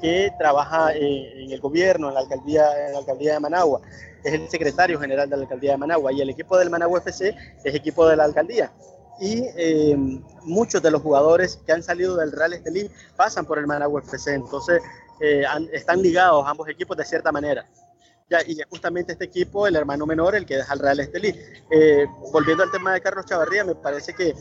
que trabaja eh, en el gobierno, en la, alcaldía, en la alcaldía de Managua. Es el secretario general de la alcaldía de Managua y el equipo del Managua FC es equipo de la alcaldía y muchos de los jugadores que han salido del Real Estelí pasan por el Managua FC, entonces están ligados ambos equipos de cierta manera. Ya, y justamente este equipo, el hermano menor, el que deja el Real Estelí. Eh, volviendo al tema de Carlos Chavarría, me parece que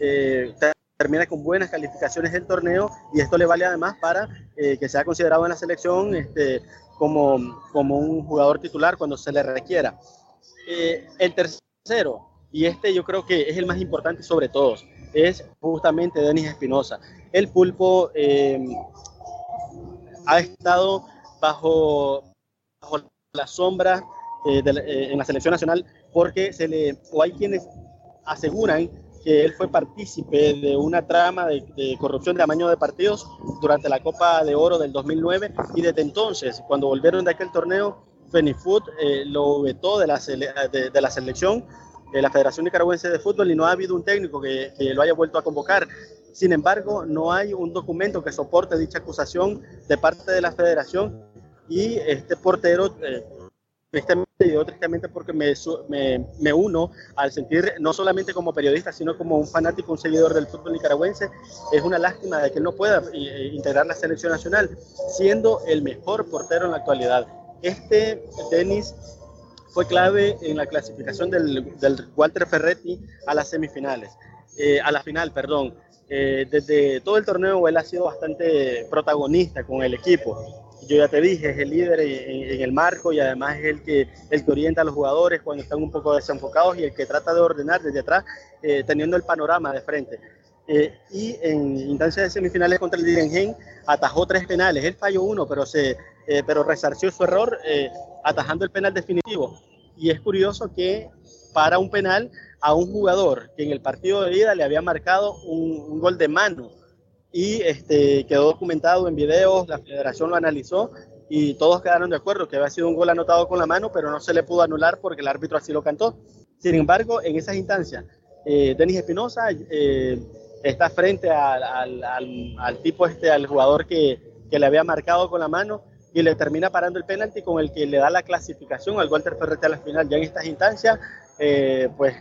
eh, termina con buenas calificaciones el torneo y esto le vale además para eh, que sea considerado en la selección este, como, como un jugador titular cuando se le requiera. El tercero, y este yo creo que es el más importante sobre todos, es justamente Denis Espinosa. El pulpo ha estado bajo, bajo la sombra eh, de eh, en la selección nacional porque se le, o hay quienes aseguran que él fue partícipe de una trama de, de corrupción de amaño de partidos durante la Copa de Oro del 2009 y desde entonces, cuando volvieron de aquel torneo, Fenifood eh, lo vetó de la, sele- de, de la selección de la Federación Nicaragüense de Fútbol y no ha habido un técnico que, que lo haya vuelto a convocar. Sin embargo, no hay un documento que soporte dicha acusación de parte de la federación y este portero, eh, tristemente, y digo tristemente porque me, me, me uno al sentir, no solamente como periodista, sino como un fanático, un seguidor del fútbol nicaragüense, es una lástima de que él no pueda eh, integrar la selección nacional, siendo el mejor portero en la actualidad. Este Denis fue clave en la clasificación del, del Walter Ferretti a las semifinales, eh, a la final, perdón. Eh, desde todo el torneo él ha sido bastante protagonista con el equipo. Yo ya te dije, es el líder en, el marco y además es el que, el que orienta a los jugadores cuando están un poco desenfocados y el que trata de ordenar desde atrás, eh, teniendo el panorama de frente. Eh, y en instancias de semifinales contra el Direngen atajó tres penales. Él falló uno, pero, se, eh, pero resarció su error eh, atajando el penal definitivo. Y es curioso que para un penal a un jugador que en el partido de ida le había marcado un gol de mano y este, quedó documentado en videos, la federación lo analizó y todos quedaron de acuerdo que había sido un gol anotado con la mano, pero no se le pudo anular porque el árbitro así lo cantó. Sin embargo, en esas instancias, eh, Denis Espinosa eh, está frente al, al, al, tipo este, al jugador que, que, le había marcado con la mano y le termina parando el penalti con el que le da la clasificación al Walter Ferretti a la final. Ya en estas instancias, eh, pues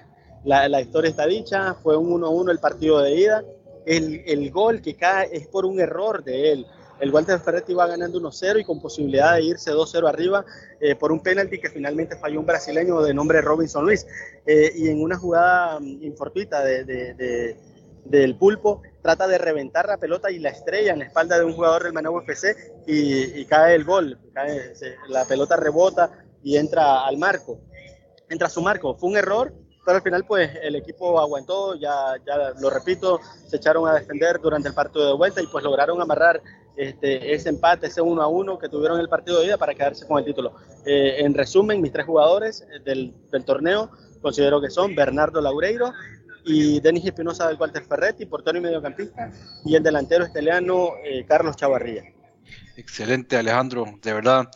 la, la, historia está dicha, fue un 1-1 el partido de ida. El, el, gol que cae es por un error de él. El Walter Ferretti va ganando 1-0 y con posibilidad de irse 2-0 arriba eh, por un penalti que finalmente falló un brasileño de nombre Robinson Luis. Eh, y en una jugada um, infortuita de, de, de, del pulpo, trata de reventar la pelota y la estrella en la espalda de un jugador del Managua FC y, y cae el gol. La pelota rebota y entra al marco. Entra a su marco. Fue un error, pero al final pues el equipo aguantó, ya, ya lo repito, se echaron a defender durante el partido de vuelta y pues lograron amarrar este, ese empate, ese 1 a 1 que tuvieron en el partido de ida para quedarse con el título. Eh, en resumen, mis tres jugadores del, del, torneo considero que son Bernardo Laureiro y Denis Espinosa del Walter Ferretti, portero y mediocampista, y el delantero esteliano eh, Carlos Chavarría. Excelente, Alejandro, de verdad.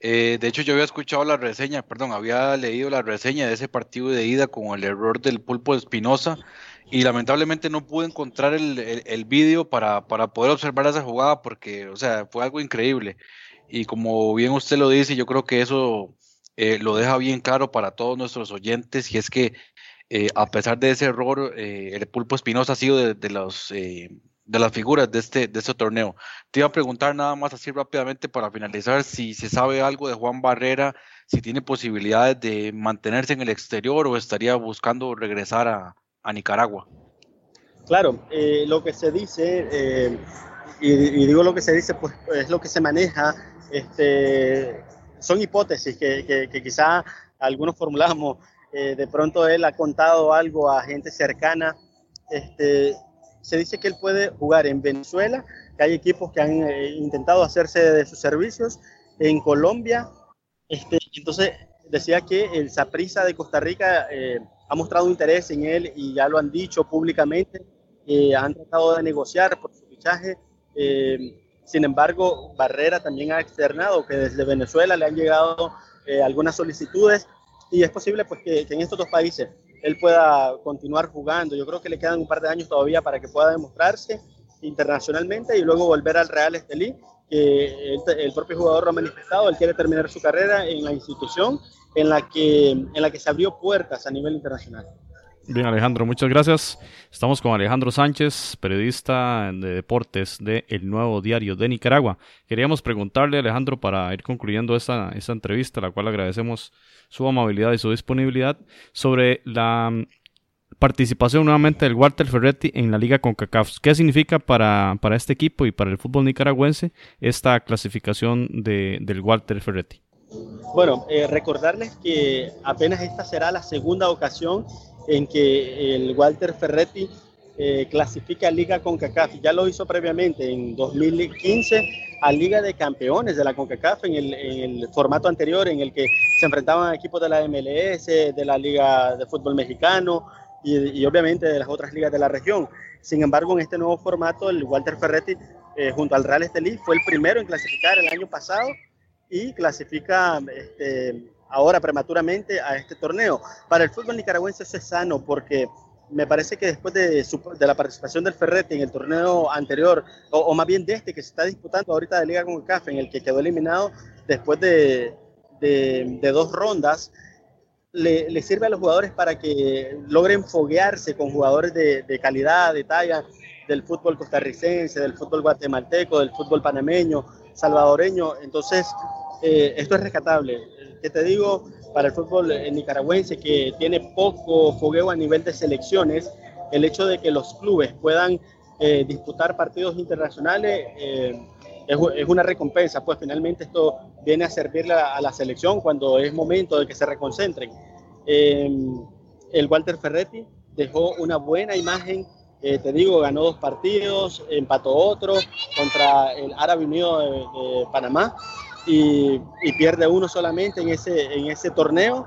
Eh, de hecho, yo había escuchado la reseña, perdón, había leído la reseña de ese partido de ida con el error del pulpo Espinosa y lamentablemente no pude encontrar el, el, vídeo para, para, poder observar esa jugada porque, o sea, fue algo increíble. Y como bien usted lo dice, yo creo que eso eh, lo deja bien claro para todos nuestros oyentes y es que eh, a pesar de ese error, eh, el pulpo Espinosa ha sido de los de las figuras de este, de este torneo. Te iba a preguntar nada más así rápidamente para finalizar si se sabe algo de Juan Barrera, si tiene posibilidades de mantenerse en el exterior o estaría buscando regresar a, a Nicaragua. Claro, eh, lo que se dice, eh, y, digo lo que se dice, pues es lo que se maneja, este, son hipótesis que, que, que algunos formulamos, eh, de pronto él ha contado algo a gente cercana, este, se dice que él puede jugar en Venezuela, que hay equipos que han eh, intentado hacerse de sus servicios, en Colombia, este, entonces decía que el Saprissa de Costa Rica eh, ha mostrado interés en él y ya lo han dicho públicamente, eh, han tratado de negociar por su fichaje. Sin embargo, Barrera también ha externado que desde Venezuela le han llegado algunas solicitudes y es posible pues, que en estos dos países él pueda continuar jugando. Yo creo que le quedan un par de años todavía para que pueda demostrarse internacionalmente y luego volver al Real Estelí, que el, propio jugador lo ha manifestado, él quiere terminar su carrera en la institución en la que, en la que se abrió puertas a nivel internacional. Bien, Alejandro, muchas gracias. Estamos con Alejandro Sánchez, periodista de deportes de El Nuevo Diario de Nicaragua. Queríamos preguntarle, Alejandro, para ir concluyendo esta, esta entrevista, la cual agradecemos su amabilidad y su disponibilidad, sobre la participación nuevamente del Walter Ferretti en la Liga CONCACAF. ¿Qué significa para, para este equipo y para el fútbol nicaragüense esta clasificación de, del Walter Ferretti? Bueno, eh, recordarles que apenas esta será la segunda ocasión en que el Walter Ferretti eh, clasifica a Liga CONCACAF. Ya lo hizo previamente en 2015 a Liga de Campeones de la CONCACAF en el, en el, formato anterior en el que se enfrentaban equipos de la MLS, de la Liga de Fútbol Mexicano y, obviamente de las otras ligas de la región. Sin embargo, en este nuevo formato, el Walter Ferretti eh, junto al Real Estelí fue el primero en clasificar el año pasado y clasifica este, ahora prematuramente a este torneo. Para el fútbol nicaragüense es sano porque me parece que después de, su, la participación del Ferretti en el torneo anterior, o, más bien de este que se está disputando ahorita de Liga con el CAF, en el que quedó eliminado después de, dos rondas, le, sirve a los jugadores para que logren foguearse con jugadores de, de calidad, de talla, del fútbol costarricense, del fútbol guatemalteco, del fútbol panameño, salvadoreño. Entonces, eh, esto es rescatable. ¿Qué te digo? Para el fútbol nicaragüense que tiene poco fogueo a nivel de selecciones, el hecho de que los clubes puedan eh, disputar partidos internacionales eh, es, es, una recompensa, pues finalmente esto viene a servirle a, a, la selección cuando es momento de que se reconcentren. Eh, el Walter Ferretti dejó una buena imagen, eh, te digo, ganó dos partidos, empató otro contra el Árabe Unido de, de Panamá y, pierde uno solamente en ese, en ese torneo.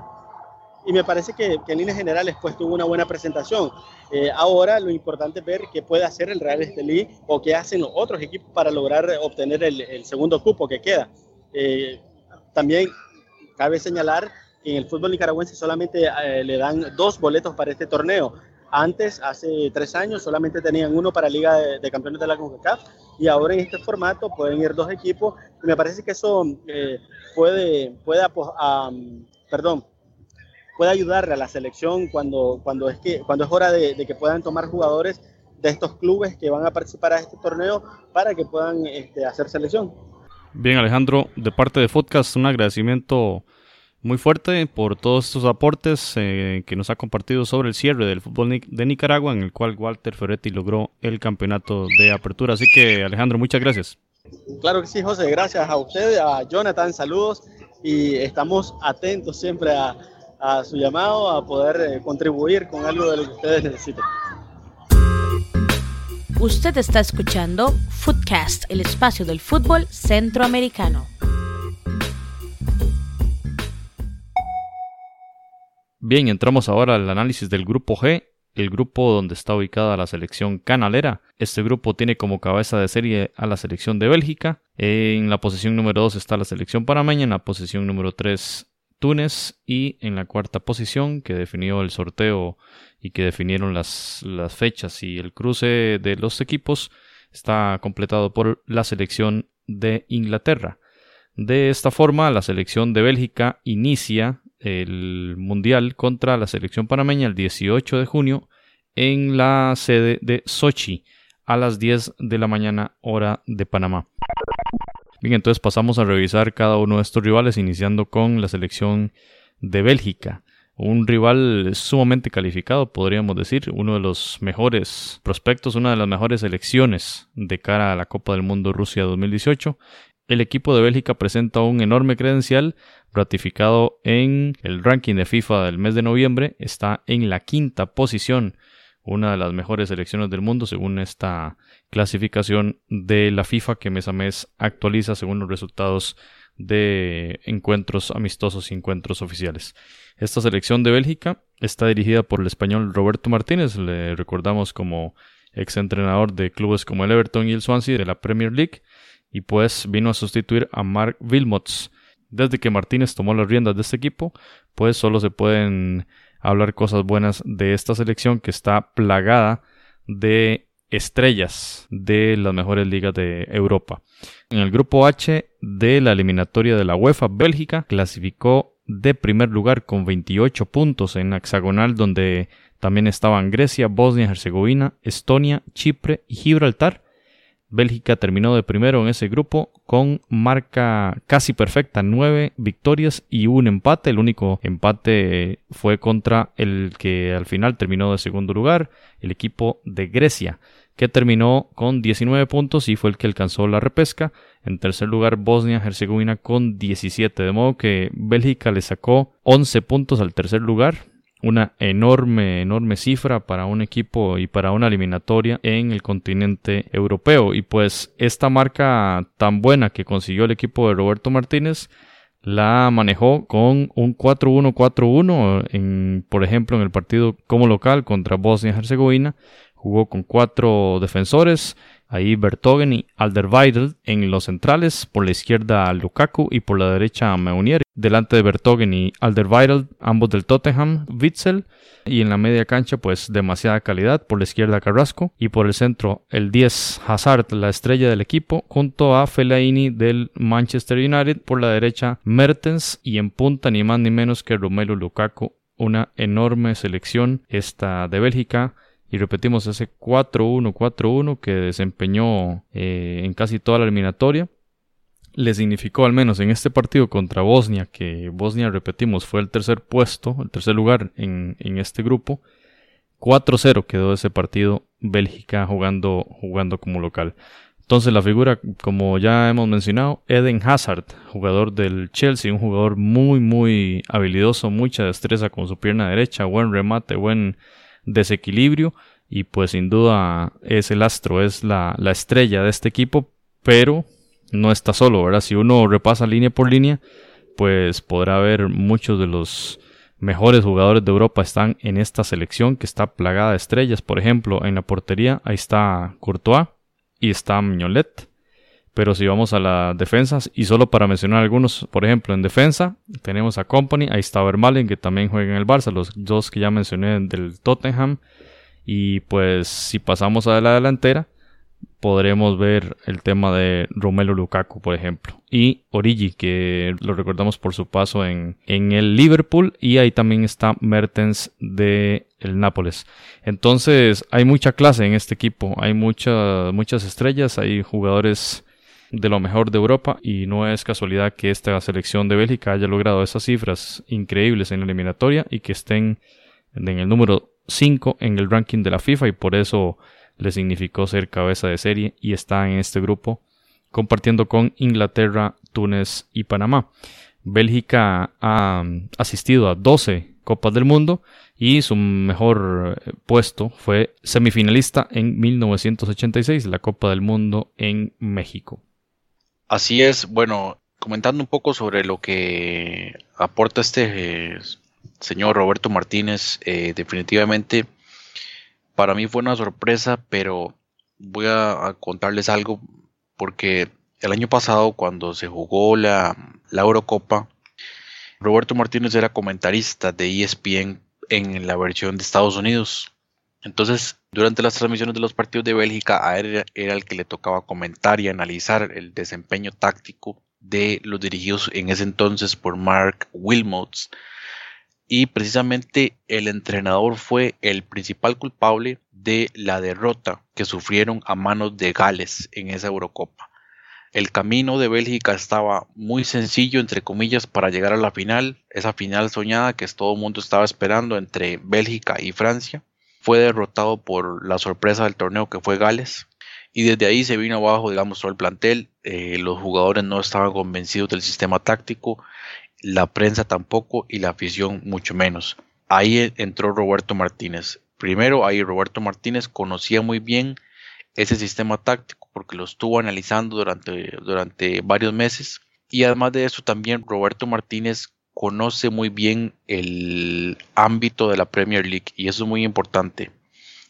Y me parece que, en líneas generales pues tuvo una buena presentación. Eh, ahora lo importante es ver qué puede hacer el Real Estelí o qué hacen los otros equipos para lograr obtener el, el segundo cupo que queda. Eh, también cabe señalar que en el fútbol nicaragüense solamente eh, le dan dos boletos para este torneo. Antes, hace tres años, solamente tenían uno para Liga de, Campeones de la CONCACAF y ahora en este formato pueden ir dos equipos. Me parece que eso eh, puede, puede um, perdón, puede ayudarle a la selección cuando, cuando, es, que, cuando es hora de, de, que puedan tomar jugadores de estos clubes que van a participar a este torneo para que puedan este, hacer selección. Bien, Alejandro, de parte de Podcast, un agradecimiento muy fuerte por todos estos aportes eh, que nos ha compartido sobre el cierre del fútbol de Nicaragua, en el cual Walter Ferretti logró el campeonato de apertura. Así que, Alejandro, muchas gracias. Claro que sí, José, gracias a usted, a Jonathan, saludos y estamos atentos siempre a, a su llamado, a poder eh, contribuir con algo de lo que ustedes necesiten. Usted está escuchando Footcast, el espacio del fútbol centroamericano. Bien, entramos ahora al análisis del grupo G, el grupo donde está ubicada la selección canalera. Este grupo tiene como cabeza de serie a la selección de Bélgica. En la posición número 2 está la selección panameña, en la posición número 3 Túnez y en la cuarta posición que definió el sorteo y que definieron las, las fechas y el cruce de los equipos está completado por la selección de Inglaterra. De esta forma, la selección de Bélgica inicia el Mundial contra la selección panameña el 18 de junio en la sede de Sochi a las 10 de la mañana hora de Panamá. Bien, entonces pasamos a revisar cada uno de estos rivales, iniciando con la selección de Bélgica. Un rival sumamente calificado, podríamos decir, uno de los mejores prospectos, una de las mejores selecciones de cara a la Copa del Mundo Rusia 2018. El equipo de Bélgica presenta un enorme credencial, ratificado en el ranking de FIFA del mes de noviembre, está en la quinta posición una de las mejores selecciones del mundo según esta clasificación de la FIFA que mes a mes actualiza según los resultados de encuentros amistosos y encuentros oficiales. Esta selección de Bélgica está dirigida por el español Roberto Martínez, le recordamos como ex entrenador de clubes como el Everton y el Swansea de la Premier League, y pues vino a sustituir a Mark Wilmots. Desde que Martínez tomó las riendas de este equipo, pues solo se pueden hablar cosas buenas de esta selección que está plagada de estrellas de las mejores ligas de Europa. En el grupo H de la eliminatoria de la UEFA, Bélgica clasificó de primer lugar con 28 puntos en hexagonal donde también estaban Grecia, Bosnia Herzegovina, Estonia, Chipre y Gibraltar. Bélgica terminó de primero en ese grupo con marca casi perfecta, nueve victorias y un empate. El único empate fue contra el que al final terminó de segundo lugar, el equipo de Grecia que terminó con 19 puntos y fue el que alcanzó la repesca. En tercer lugar, Bosnia-Herzegovina con 17, de modo que Bélgica le sacó 11 puntos al tercer lugar. Una enorme, enorme cifra para un equipo y para una eliminatoria en el continente europeo. Y pues esta marca tan buena que consiguió el equipo de Roberto Martínez la manejó con un 4-1-4-1, en, por ejemplo, en el partido como local contra Bosnia-Herzegovina, Jugó con cuatro defensores, ahí Bertogen y Alderweireld en los centrales, por la izquierda Lukaku y por la derecha Meunier. Delante de Bertogen y Alderweireld, ambos del Tottenham, Witzel. Y en la media cancha, pues demasiada calidad. Por la izquierda Carrasco y por el centro el 10 Hazard, la estrella del equipo, junto a Fellaini del Manchester United. Por la derecha Mertens y en punta ni más ni menos que Romelu Lukaku. Una enorme selección esta de Bélgica y repetimos ese 4-1-4-1 que desempeñó eh, en casi toda la eliminatoria. Le significó al menos en este partido contra Bosnia, que Bosnia, repetimos, fue el tercer puesto, el tercer lugar en, este grupo. 4-0 quedó ese partido Bélgica jugando, jugando como local. Entonces la figura, como ya hemos mencionado, Eden Hazard, jugador del Chelsea, un jugador muy, muy habilidoso, mucha destreza con su pierna derecha, buen remate, buen desequilibrio y pues sin duda es el astro, es la, estrella de este equipo, pero no está solo, ¿verdad? Si uno repasa línea por línea, pues podrá ver muchos de los mejores jugadores de Europa están en esta selección que está plagada de estrellas. Por ejemplo, en la portería ahí está Courtois y está Mignolet. Pero si vamos a las defensas, y solo para mencionar algunos, por ejemplo, en defensa tenemos a Company, ahí está Vermalen, que también juega en el Barça, los dos que ya mencioné del Tottenham. Y pues si pasamos a la delantera, podremos ver el tema de Romelu Lukaku, por ejemplo. Y Origi, que lo recordamos por su paso en, en el Liverpool. Y ahí también está Mertens de el Nápoles. Entonces hay mucha clase en este equipo. Hay muchas estrellas, hay jugadores de lo mejor de Europa y no es casualidad que esta selección de Bélgica haya logrado esas cifras increíbles en la eliminatoria y que estén en el número 5 en el ranking de la FIFA y por eso le significó ser cabeza de serie y está en este grupo compartiendo con Inglaterra, Túnez y Panamá. Bélgica ha asistido a 12 Copas del Mundo y su mejor eh, puesto fue semifinalista en 1986, la Copa del Mundo en México. Así es, bueno, comentando un poco sobre lo que aporta este eh, señor Roberto Martínez, eh, definitivamente para mí fue una sorpresa, pero voy a, contarles algo porque el año pasado cuando se jugó la, la Eurocopa, Roberto Martínez era comentarista de ESPN en la versión de Estados Unidos. Entonces, durante las transmisiones de los partidos de Bélgica, a él era el que le tocaba comentar y analizar el desempeño táctico de los dirigidos en ese entonces por Mark Wilmots. Y precisamente el entrenador fue el principal culpable de la derrota que sufrieron a manos de Gales en esa Eurocopa. El camino de Bélgica estaba muy sencillo, entre comillas, para llegar a la final, esa final soñada que todo el mundo estaba esperando entre Bélgica y Francia fue derrotado por la sorpresa del torneo que fue Gales. Y desde ahí se vino abajo, digamos, todo el plantel. Eh, los jugadores no estaban convencidos del sistema táctico, la prensa tampoco y la afición mucho menos. Ahí entró Roberto Martínez. Primero, ahí Roberto Martínez conocía muy bien ese sistema táctico porque lo estuvo analizando durante, durante varios meses Y además de eso, también Roberto Martínez conoce muy bien el ámbito de la Premier League y eso es muy importante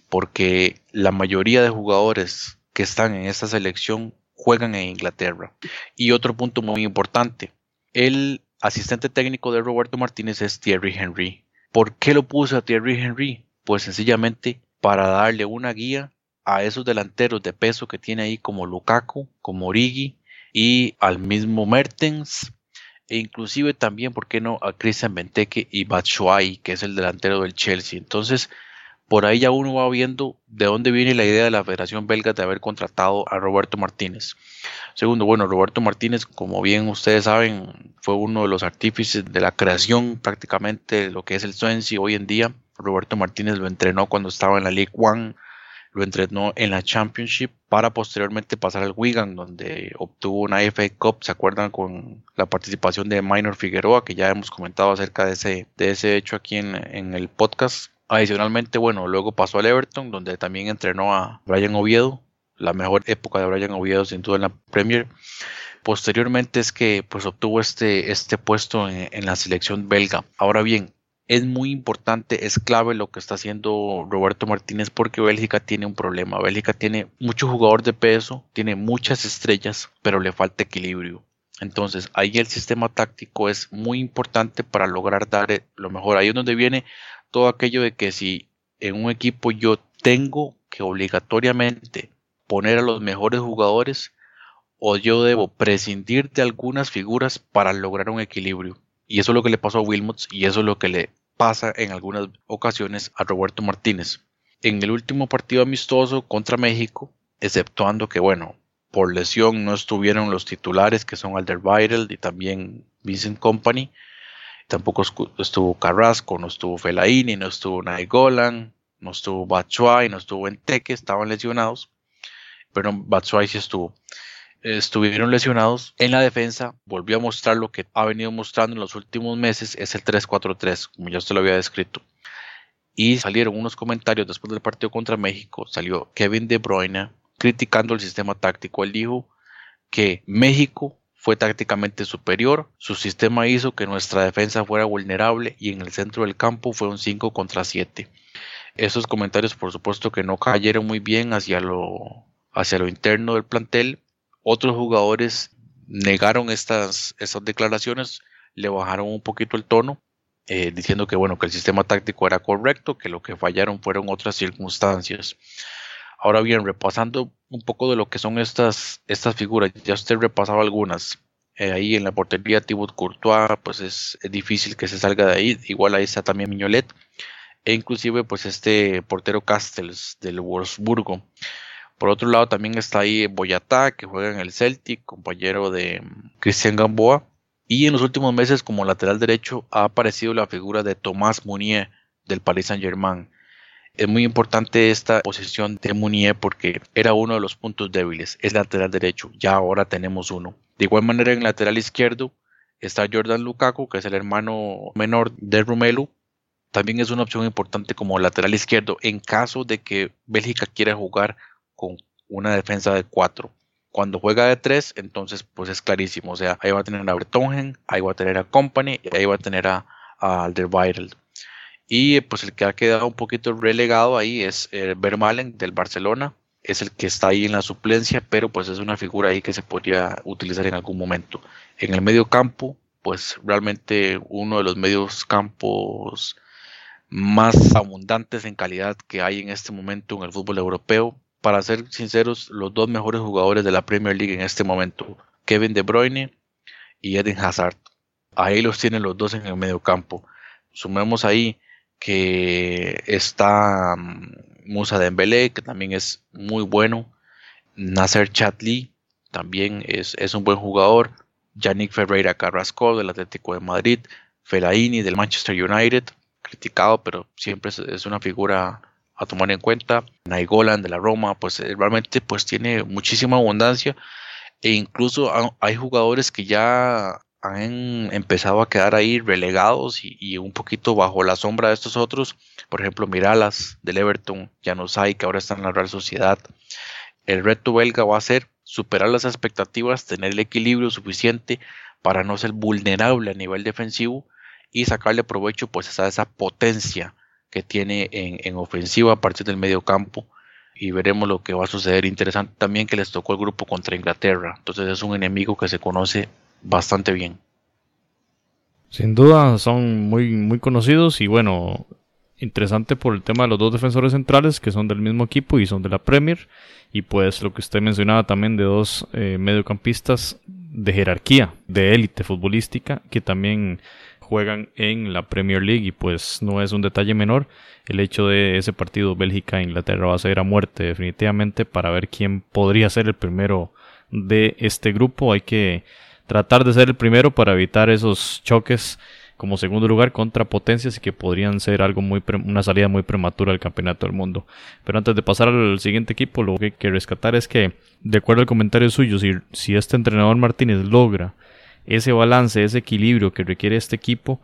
porque la mayoría de jugadores que están en esta selección juegan en Inglaterra. Y otro punto muy importante, el asistente técnico de Roberto Martínez es Thierry Henry. ¿Por qué lo puse a Thierry Henry? Pues sencillamente para darle una guía a esos delanteros de peso que tiene ahí como Lukaku, como Origi y al mismo Mertens e inclusive también, ¿por qué no?, a Christian Benteke y Batshuayi, que es el delantero del Chelsea. Entonces, por ahí ya uno va viendo de dónde viene la idea de la Federación Belga de haber contratado a Roberto Martínez. Segundo, bueno, Roberto Martínez, como bien ustedes saben, fue uno de los artífices de la creación prácticamente de lo que es el Swansea hoy en día. Roberto Martínez lo entrenó cuando estaba en la League One, lo entrenó en la Championship para posteriormente pasar al Wigan, donde obtuvo una FA Cup, ¿se acuerdan? Con la participación de Minor Figueroa, que ya hemos comentado acerca de ese, de ese hecho aquí en, en el podcast. Adicionalmente, bueno, luego pasó al Everton, donde también entrenó a Brian Oviedo, la mejor época de Brian Oviedo sin duda en la Premier. Posteriormente es que pues obtuvo este, este puesto en, en la selección belga. Ahora bien, es muy importante, es clave lo que está haciendo Roberto Martínez porque Bélgica tiene un problema. Bélgica tiene mucho jugador de peso, tiene muchas estrellas, pero le falta equilibrio. Entonces ahí el sistema táctico es muy importante para lograr dar lo mejor. Ahí es donde viene todo aquello de que si en un equipo yo tengo que obligatoriamente poner a los mejores jugadores o yo debo prescindir de algunas figuras para lograr un equilibrio. Y eso es lo que le pasó a Wilmots y eso es lo que le pasa en algunas ocasiones a Roberto Martínez. En el último partido amistoso contra México, exceptuando que, bueno, por lesión no estuvieron los titulares que son Alderweireld y también Vincent Company. Tampoco estuvo Carrasco, no estuvo Felaini, no estuvo Naigolan, no estuvo Batshuayi, no estuvo Enteque, estaban lesionados. Pero Batshuayi sí estuvo estuvieron lesionados. En la defensa volvió a mostrar lo que ha venido mostrando en los últimos meses, es el 3-4-3, como ya usted lo había descrito. Y salieron unos comentarios después del partido contra México, salió Kevin De Bruyne criticando el sistema táctico. Él dijo que México fue tácticamente superior, su sistema hizo que nuestra defensa fuera vulnerable y en el centro del campo fue un 5 contra 7. Esos comentarios por supuesto que no cayeron muy bien hacia lo, hacia lo interno del plantel, otros jugadores negaron estas, estas declaraciones, le bajaron un poquito el tono, eh, diciendo que bueno, que el sistema táctico era correcto, que lo que fallaron fueron otras circunstancias. Ahora bien, repasando un poco de lo que son estas, estas figuras, ya usted repasaba algunas. Eh, ahí en la portería Thibaut Courtois, pues es, es, difícil que se salga de ahí. Igual ahí está también Miñolet. E inclusive pues este portero Castells del Wolfsburgo. Por otro lado, también está ahí Boyatá, que juega en el Celtic, compañero de mm, Cristian Gamboa. Y en los últimos meses, como lateral derecho, ha aparecido la figura de Tomás Munier del Paris Saint-Germain. Es muy importante esta posición de Munier porque era uno de los puntos débiles, es lateral derecho, ya ahora tenemos uno. De igual manera en lateral izquierdo está Jordan Lukaku, que es el hermano menor de Romelu. También es una opción importante como lateral izquierdo en caso de que Bélgica quiera jugar con una defensa de 4. Cuando juega de 3, entonces pues es clarísimo. O sea, ahí va a tener a Bertongen, ahí va a tener a Company y ahí va a tener a, a Alderweireld. Y pues el que ha quedado un poquito relegado ahí es el Vermalen del Barcelona. Es el que está ahí en la suplencia, pero pues es una figura ahí que se podría utilizar en algún momento. En el medio campo, pues realmente uno de los medios campos más abundantes en calidad que hay en este momento en el fútbol europeo para ser sinceros, los dos mejores jugadores de la Premier League en este momento, Kevin De Bruyne y Eden Hazard. Ahí los tienen los dos en el medio campo. Sumemos ahí que está mm, Musa Dembélé, que también es muy bueno. Nasser Chatli también es, es un buen jugador. Yannick Ferreira Carrasco del Atlético de Madrid. Fellaini del Manchester United, criticado, pero siempre es una figura a tomar en cuenta. Naigolan de la Roma, pues eh, realmente pues tiene muchísima abundancia e incluso hay jugadores que ya han empezado a quedar ahí relegados y, un poquito bajo la sombra de estos otros. Por ejemplo, Miralas del Everton, hay que ahora está en la Real Sociedad. El reto belga va a ser superar las expectativas, tener el equilibrio suficiente para no ser vulnerable a nivel defensivo y sacarle provecho pues a esa potencia que tiene en, en ofensiva a partir del medio campo y veremos lo que va a suceder. Interesante también que les tocó el grupo contra Inglaterra, entonces es un enemigo que se conoce bastante bien. Sin duda son muy, muy conocidos y bueno, interesante por el tema de los dos defensores centrales que son del mismo equipo y son de la Premier y pues lo que usted mencionaba también de dos eh, mediocampistas de jerarquía, de élite futbolística que también juegan en la Premier League y pues no es un detalle menor el hecho de ese partido Bélgica-Inglaterra va a ser a muerte definitivamente para ver quién podría ser el primero de este grupo hay que tratar de ser el primero para evitar esos choques como segundo lugar contra potencias y que podrían ser algo muy una salida muy prematura del campeonato del mundo. Pero antes de pasar al siguiente equipo, lo que hay que rescatar es que, de acuerdo al comentario suyo, si, si este entrenador Martínez logra ese balance, ese equilibrio que requiere este equipo,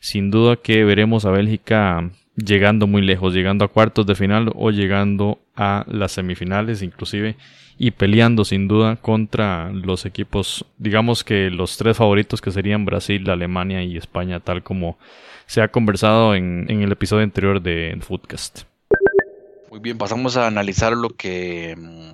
sin duda que veremos a Bélgica llegando muy lejos, llegando a cuartos de final o llegando a las semifinales inclusive y peleando sin duda contra los equipos, digamos que los tres favoritos que serían Brasil, Alemania y España, tal como se ha conversado en, el episodio anterior de Foodcast. Muy bien, pasamos a analizar lo que, mm,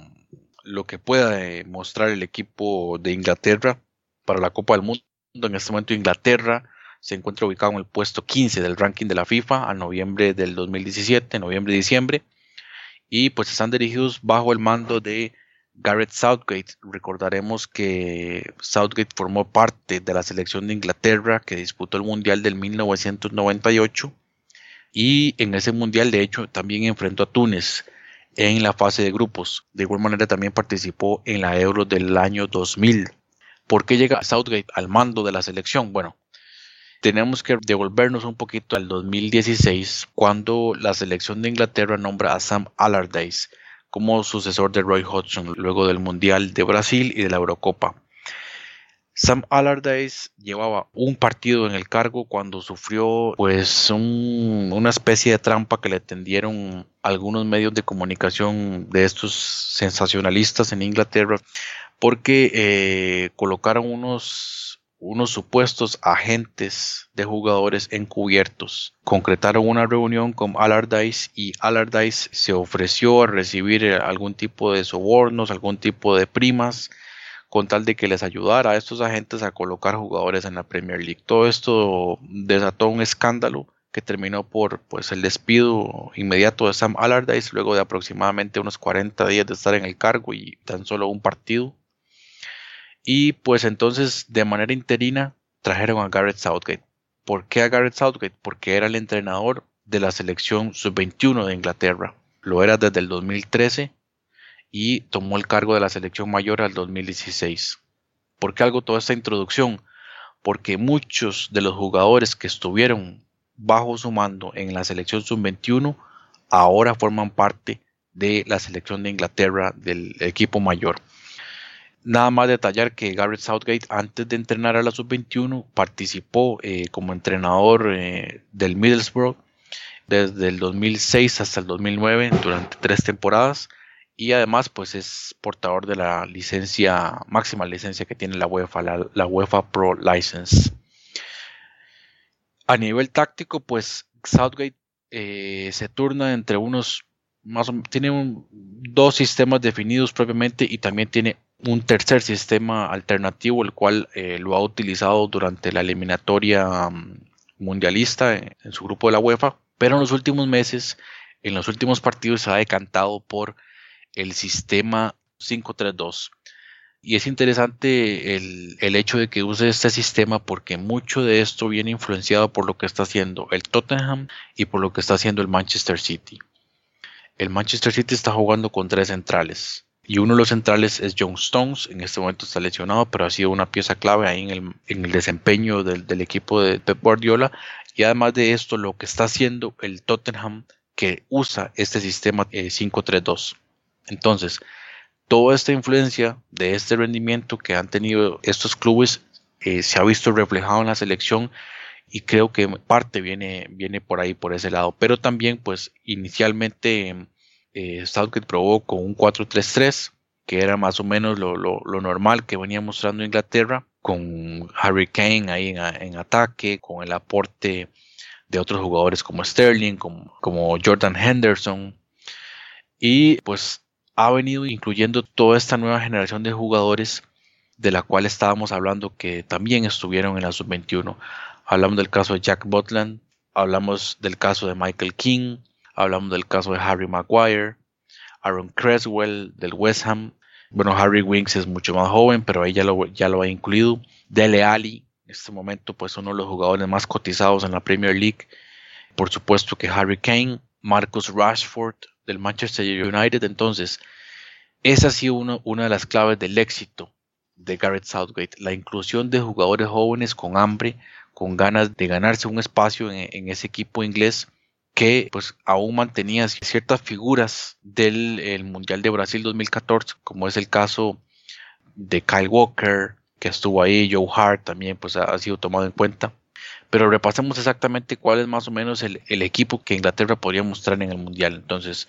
lo que pueda mostrar el equipo de Inglaterra para la Copa del Mundo. En este momento Inglaterra se encuentra ubicado en el puesto 15 del ranking de la FIFA a noviembre del 2017, noviembre-diciembre. Y pues están dirigidos bajo el mando de Gareth Southgate. Recordaremos que Southgate formó parte de la selección de Inglaterra que disputó el Mundial del 1998 y en ese Mundial de hecho también enfrentó a Túnez en la fase de grupos. De igual manera también participó en la Euro del año 2000. ¿Por qué llega Southgate al mando de la selección? Bueno, tenemos que devolvernos un poquito al 2016 cuando la selección de Inglaterra nombra a Sam Allardyce como sucesor de Roy Hodgson luego del Mundial de Brasil y de la Eurocopa. Sam Allardyce llevaba un partido en el cargo cuando sufrió pues una especie de trampa que le tendieron algunos medios de comunicación de estos sensacionalistas en Inglaterra porque eh, colocaron unos, unos supuestos agentes de jugadores encubiertos. Concretaron una reunión con Allardyce y Allardyce se ofreció a recibir eh, algún tipo de sobornos, algún tipo de primas con tal de que les ayudara a estos agentes a colocar jugadores en la Premier League. Todo esto desató un escándalo que terminó por pues el despido inmediato de Sam Allardyce luego de aproximadamente unos 40 días de estar en el cargo y tan solo un partido. Y pues entonces de manera interina trajeron a Garrett Southgate. ¿Por qué a Garrett Southgate? Porque era el entrenador de la selección sub-21 de Inglaterra. Lo era desde el 2013 y tomó el cargo de la selección mayor al 2016. ¿Por qué hago toda esta introducción? Porque muchos de los jugadores que estuvieron bajo su mando en la selección sub-21 ahora forman parte de la selección de Inglaterra del equipo mayor. Nada más detallar que Garrett Southgate antes de entrenar a la sub-21 participó eh, como entrenador eh, del Middlesbrough desde el 2006 hasta el 2009 durante tres temporadas y además pues es portador de la licencia máxima licencia que tiene la UEFA la, UEFA Pro License. A nivel táctico pues Southgate eh, se turna entre unos más tiene dos sistemas definidos propiamente y también tiene un tercer sistema alternativo, el cual eh, lo ha utilizado durante la eliminatoria mm, mundialista en, su grupo de la UEFA, pero en los últimos meses, en los últimos partidos se ha decantado por el sistema 5-3-2. Y es interesante el, el, hecho de que use este sistema porque mucho de esto viene influenciado por lo que está haciendo el Tottenham y por lo que está haciendo el Manchester City. El Manchester City está jugando con tres centrales y uno de los centrales es John Stones, en este momento está lesionado, pero ha sido una pieza clave ahí en el, en el desempeño del, del, equipo de Pep Guardiola. Y además de esto, lo que está haciendo el Tottenham, que usa este sistema 5-3-2. Entonces, toda esta influencia de este rendimiento que han tenido estos clubes eh, se ha visto reflejado en la selección y creo que parte viene, viene por ahí, por ese lado. Pero también, pues, inicialmente eh, Southgate probó con un 4-3-3, que era más o menos lo, normal que venía mostrando Inglaterra, con Harry Kane ahí en, ataque, con el aporte de otros jugadores como Sterling, como, como Jordan Henderson. Y pues ha venido incluyendo toda esta nueva generación de jugadores de la cual estábamos hablando que también estuvieron en la sub-21. Hablamos del caso de Jack Butland, hablamos del caso de Michael King, hablamos del caso de Harry Maguire, Aaron Creswell del West Ham. Bueno, Harry Winks es mucho más joven, pero ahí ya lo, ya lo ha incluido. Dele Ali, en este momento, pues uno de los jugadores más cotizados en la Premier League. Por supuesto que Harry Kane, Marcus Rashford del Manchester United. Entonces, esa ha sido una de las claves del éxito de Garrett Southgate, la inclusión de jugadores jóvenes con hambre, con ganas de ganarse un espacio en, ese equipo inglés que pues aún mantenía ciertas figuras del Mundial de Brasil 2014, como es el caso de Kyle Walker, que estuvo ahí, Joe Hart también pues ha, sido tomado en cuenta. Pero repasemos exactamente cuál es más o menos el, equipo que Inglaterra podría mostrar en el Mundial. Entonces,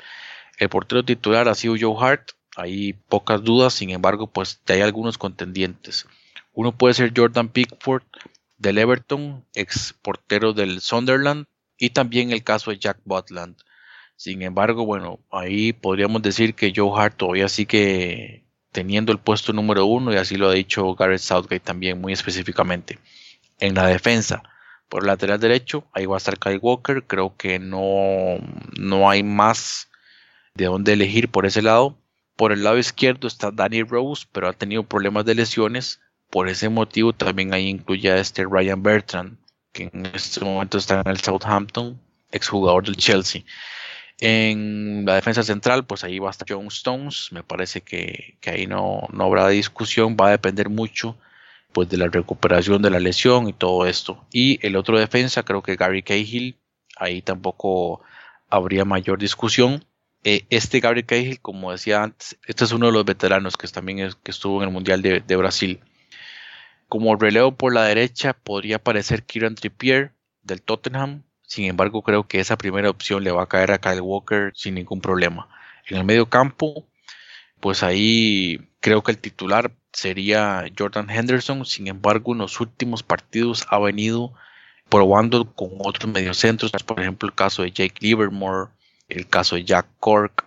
el portero titular ha sido Joe Hart, hay pocas dudas, sin embargo, pues hay algunos contendientes. Uno puede ser Jordan Pickford del Everton, ex portero del Sunderland, y también el caso de Jack Butland. Sin embargo, bueno, ahí podríamos decir que Joe Hart todavía sigue teniendo el puesto número uno y así lo ha dicho Gareth Southgate también muy específicamente. En la defensa, por el lateral derecho, ahí va a estar Kyle Walker, creo que no, no hay más de dónde elegir por ese lado. Por el lado izquierdo está Danny Rose, pero ha tenido problemas de lesiones. Por ese motivo también ahí incluye a este Ryan Bertrand, que en este momento está en el Southampton, exjugador del Chelsea. En la defensa central, pues ahí va a estar John Stones. Me parece que, ahí no, no, habrá discusión. Va a depender mucho pues, de la recuperación de la lesión y todo esto. Y el otro defensa, creo que Gary Cahill. Ahí tampoco habría mayor discusión. Eh, este Gabriel Cahill, como decía antes, este es uno de los veteranos que también que estuvo en el Mundial de, Brasil. Como relevo por la derecha podría aparecer Kieran Trippier del Tottenham. Sin embargo, creo que esa primera opción le va a caer a Kyle Walker sin ningún problema. En el medio campo, pues ahí creo que el titular sería Jordan Henderson. Sin embargo, en los últimos partidos ha venido probando con otros mediocentros, por ejemplo el caso de Jake Livermore, el caso de Jack Cork,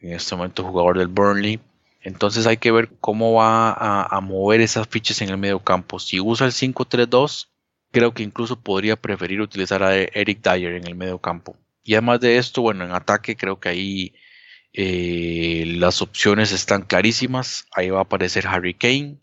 en este momento jugador del Burnley. Entonces hay que ver cómo va a, mover esas fichas en el medio campo. Si usa el 5-3-2, creo que incluso podría preferir utilizar a Eric Dyer en el medio campo. Y además de esto, bueno, en ataque creo que ahí eh, las opciones están clarísimas. Ahí va a aparecer Harry Kane,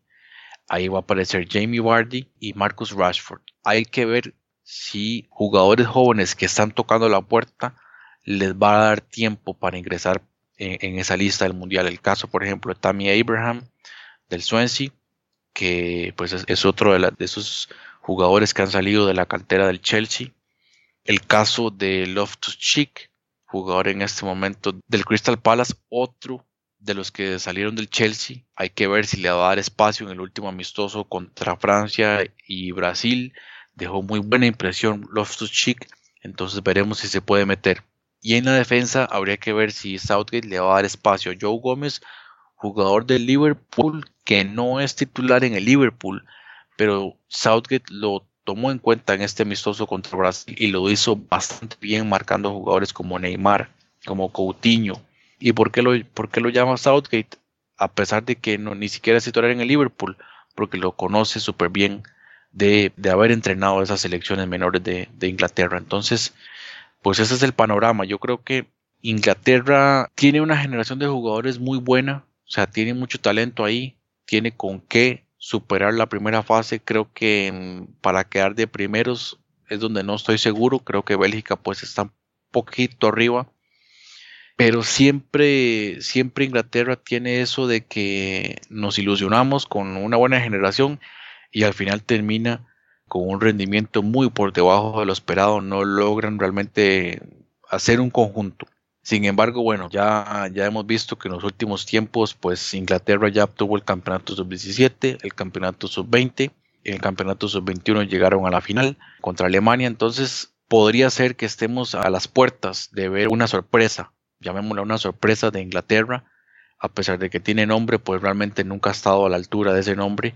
ahí va a aparecer Jamie Vardy y Marcus Rashford. Hay que ver si jugadores jóvenes que están tocando la puerta les va a dar tiempo para ingresar en, esa lista del mundial. El caso, por ejemplo, de Tammy Abraham del Swansea, que pues es, otro de, esos jugadores que han salido de la cantera del Chelsea. El caso de Loftus Cheek, jugador en este momento del Crystal Palace, otro de los que salieron del Chelsea. Hay que ver si le va a dar espacio en el último amistoso contra Francia y Brasil. Dejó muy buena impresión Loftus Cheek, entonces veremos si se puede meter. Y en la defensa habría que ver si Southgate le va a dar espacio a Joe Gómez, jugador del Liverpool, que no es titular en el Liverpool, pero Southgate lo tomó en cuenta en este amistoso contra Brasil y lo hizo bastante bien marcando jugadores como Neymar, como Coutinho. ¿Y por qué lo, por qué lo llama Southgate? A pesar de que no, ni siquiera es titular en el Liverpool, porque lo conoce súper bien de, haber entrenado esas selecciones menores de, de Inglaterra. Entonces, pues ese es el panorama. Yo creo que Inglaterra tiene una generación de jugadores muy buena, o sea, tiene mucho talento ahí, tiene con qué superar la primera fase. Creo que para quedar de primeros es donde no estoy seguro. Creo que Bélgica pues está un poquito arriba. Pero siempre, siempre Inglaterra tiene eso de que nos ilusionamos con una buena generación y al final termina con un rendimiento muy por debajo de lo esperado, no logran realmente hacer un conjunto. Sin embargo, bueno, ya, ya hemos visto que en los últimos tiempos, pues Inglaterra ya obtuvo el campeonato sub-17, el campeonato sub-20, el campeonato sub-21 llegaron a la final contra Alemania, entonces podría ser que estemos a las puertas de ver una sorpresa, llamémosla una sorpresa de Inglaterra, a pesar de que tiene nombre, pues realmente nunca ha estado a la altura de ese nombre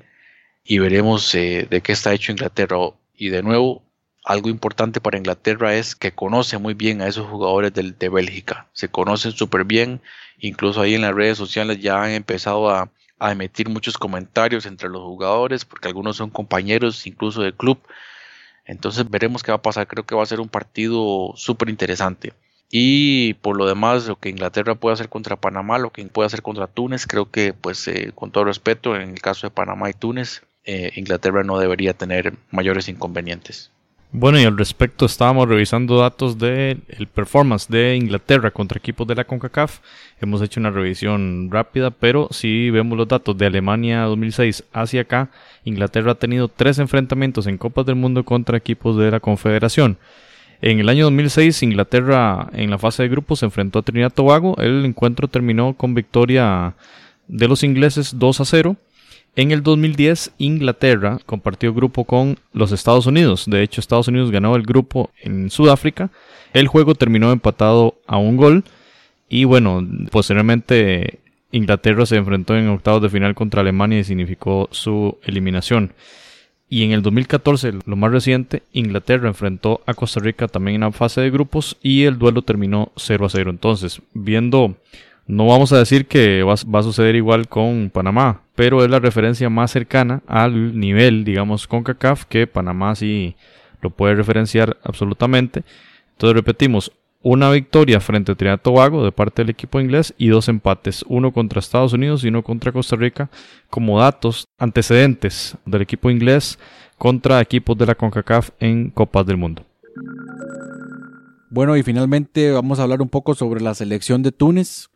y veremos eh, de qué está hecho Inglaterra. Y de nuevo, algo importante para Inglaterra es que conoce muy bien a esos jugadores de, de Bélgica. Se conocen súper bien. Incluso ahí en las redes sociales ya han empezado a, a, emitir muchos comentarios entre los jugadores, porque algunos son compañeros incluso del club. Entonces veremos qué va a pasar. Creo que va a ser un partido súper interesante. Y por lo demás, lo que Inglaterra puede hacer contra Panamá, lo que puede hacer contra Túnez, creo que, pues, eh, con todo respeto, en el caso de Panamá y Túnez, eh, Inglaterra no debería tener mayores inconvenientes. Bueno, y al respecto estábamos revisando datos del el performance de Inglaterra contra equipos de la CONCACAF. Hemos hecho una revisión rápida, pero si vemos los datos de Alemania 2006 hacia acá, Inglaterra ha tenido tres enfrentamientos en Copas del Mundo contra equipos de la Confederación. En el año 2006, Inglaterra en la fase de grupos se enfrentó a Trinidad Tobago. El encuentro terminó con victoria de los ingleses 2 a 0. En el 2010, Inglaterra compartió grupo con los Estados Unidos. De hecho, Estados Unidos ganó el grupo en Sudáfrica. El juego terminó empatado a un gol. Y bueno, posteriormente Inglaterra se enfrentó en octavos de final contra Alemania y significó su eliminación. Y en el 2014, lo más reciente, Inglaterra enfrentó a Costa Rica también en la fase de grupos y el duelo terminó 0 a 0. Entonces, viendo no vamos a decir que va, a suceder igual con Panamá, pero es la referencia más cercana al nivel, digamos, con CACAF, que Panamá sí lo puede referenciar absolutamente. Entonces repetimos, una victoria frente a Trinidad Tobago de parte del equipo inglés y dos empates, uno contra Estados Unidos y uno contra Costa Rica, como datos antecedentes del equipo inglés contra equipos de la CONCACAF en Copas del Mundo. Bueno, y finalmente vamos a hablar un poco sobre la selección de Túnez,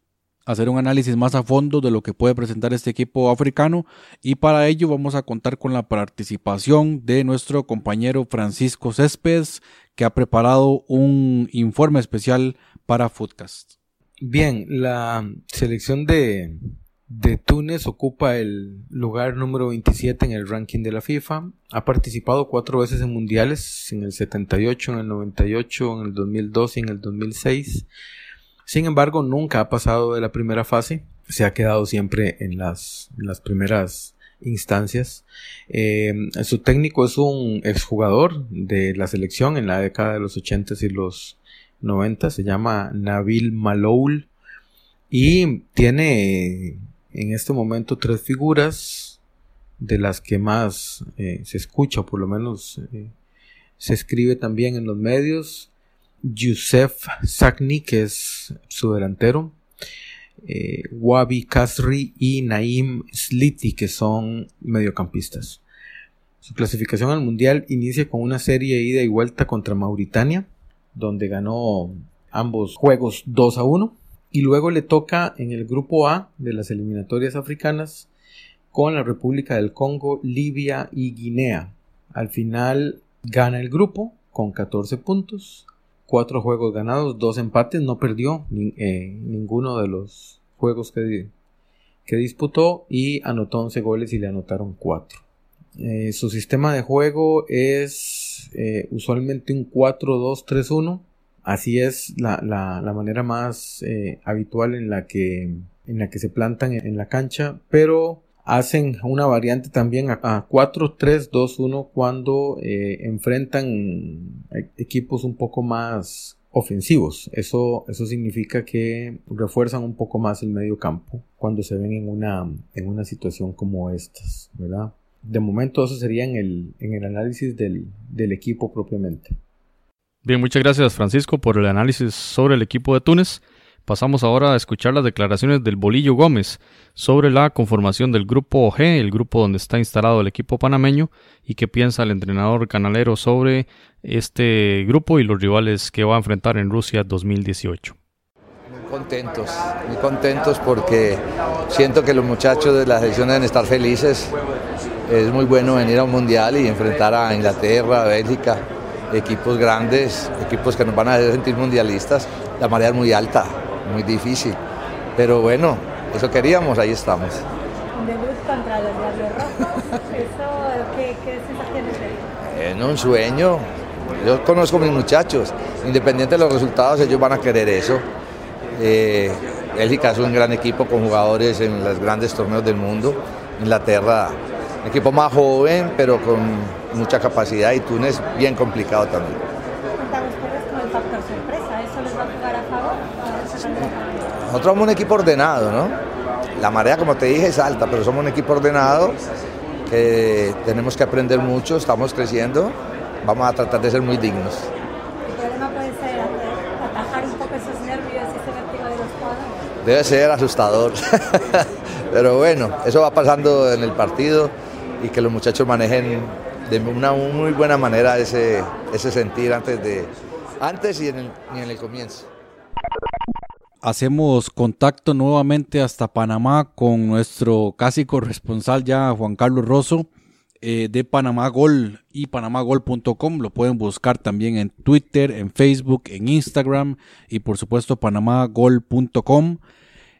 hacer un análisis más a fondo de lo que puede presentar este equipo africano y para ello vamos a contar con la participación de nuestro compañero Francisco Céspedes que ha preparado un informe especial para Foodcast. Bien, la selección de, de Túnez ocupa el lugar número 27 en el ranking de la FIFA. Ha participado cuatro veces en mundiales, en el 78, en el 98, en el 2002 y en el 2006 sin embargo, nunca ha pasado de la primera fase. Se ha quedado siempre en las, primeras instancias. Eh, su técnico es un exjugador de la selección en la década de los 80 y los 90. Se llama Nabil Maloul. Y tiene en este momento tres figuras de las que más eh, se escucha, o por lo menos eh, se escribe también en los medios. Youssef Sakni, que es su delantero, eh, Wabi Kasri y Naim Sliti, que son mediocampistas. Su clasificación al Mundial inicia con una serie ida y vuelta contra Mauritania, donde ganó ambos juegos 2 a 1. Y luego le toca en el grupo A de las eliminatorias africanas con la República del Congo, Libia y Guinea. Al final gana el grupo con 14 puntos cuatro juegos ganados, dos empates, no perdió eh, ninguno de los juegos que, que, disputó y anotó 11 goles y le anotaron 4. Eh, su sistema de juego es eh, usualmente un 4-2-3-1. Así es la, la, manera más habitual en la, que, en la que se plantan en la cancha, pero hacen una variante también a, 4-3-2-1 cuando eh, enfrentan e, equipos un poco más ofensivos. Eso, eso significa que refuerzan un poco más el medio campo cuando se ven en una, en una situación como estas, ¿verdad? De momento eso sería en el, en el análisis del, del equipo propiamente. Bien, muchas gracias Francisco por el análisis sobre el equipo de Túnez. Pasamos ahora a escuchar las declaraciones del Bolillo Gómez sobre la conformación del grupo G, el grupo donde está instalado el equipo panameño, y qué piensa el entrenador canalero sobre este grupo y los rivales que va a enfrentar en Rusia 2018. Muy contentos, muy contentos porque siento que los muchachos de la selección deben estar felices. Es muy bueno venir a un mundial y enfrentar a Inglaterra, a Bélgica, equipos grandes, equipos que nos van a hacer sentir mundialistas. La marea es muy alta, muy difícil. Pero bueno, eso queríamos, ahí estamos. Debut contra los Diablos Rojos, ¿eso qué, qué sensaciones te En un sueño. Yo conozco a mis muchachos, independiente de los resultados, ellos van a querer eso. Eh, Bélgica es un gran equipo con jugadores en los grandes torneos del mundo. Inglaterra Un equipo más joven, pero con mucha capacidad y Túnez bien complicado también. Contamos ustedes con el factor sorpresa, ¿eso les va a jugar a favor? Nosotros somos un equipo ordenado, ¿no? La marea, como te dije, es alta, pero somos un equipo ordenado que tenemos que aprender mucho, estamos creciendo, vamos a tratar de ser muy dignos. El problema puede ser atajar un poco esos nervios y ese vértigo de los jugadores. Debe ser asustador, [laughs] pero bueno, eso va pasando en el partido y que los muchachos manejen de una muy buena manera ese, ese sentir antes, de, antes y en el, y en el comienzo. Hacemos contacto nuevamente hasta Panamá con nuestro casi corresponsal ya Juan Carlos Rosso eh, de Panamá Gol y panamagol.com. Lo pueden buscar también en Twitter, en Facebook, en Instagram y por supuesto panamagol.com.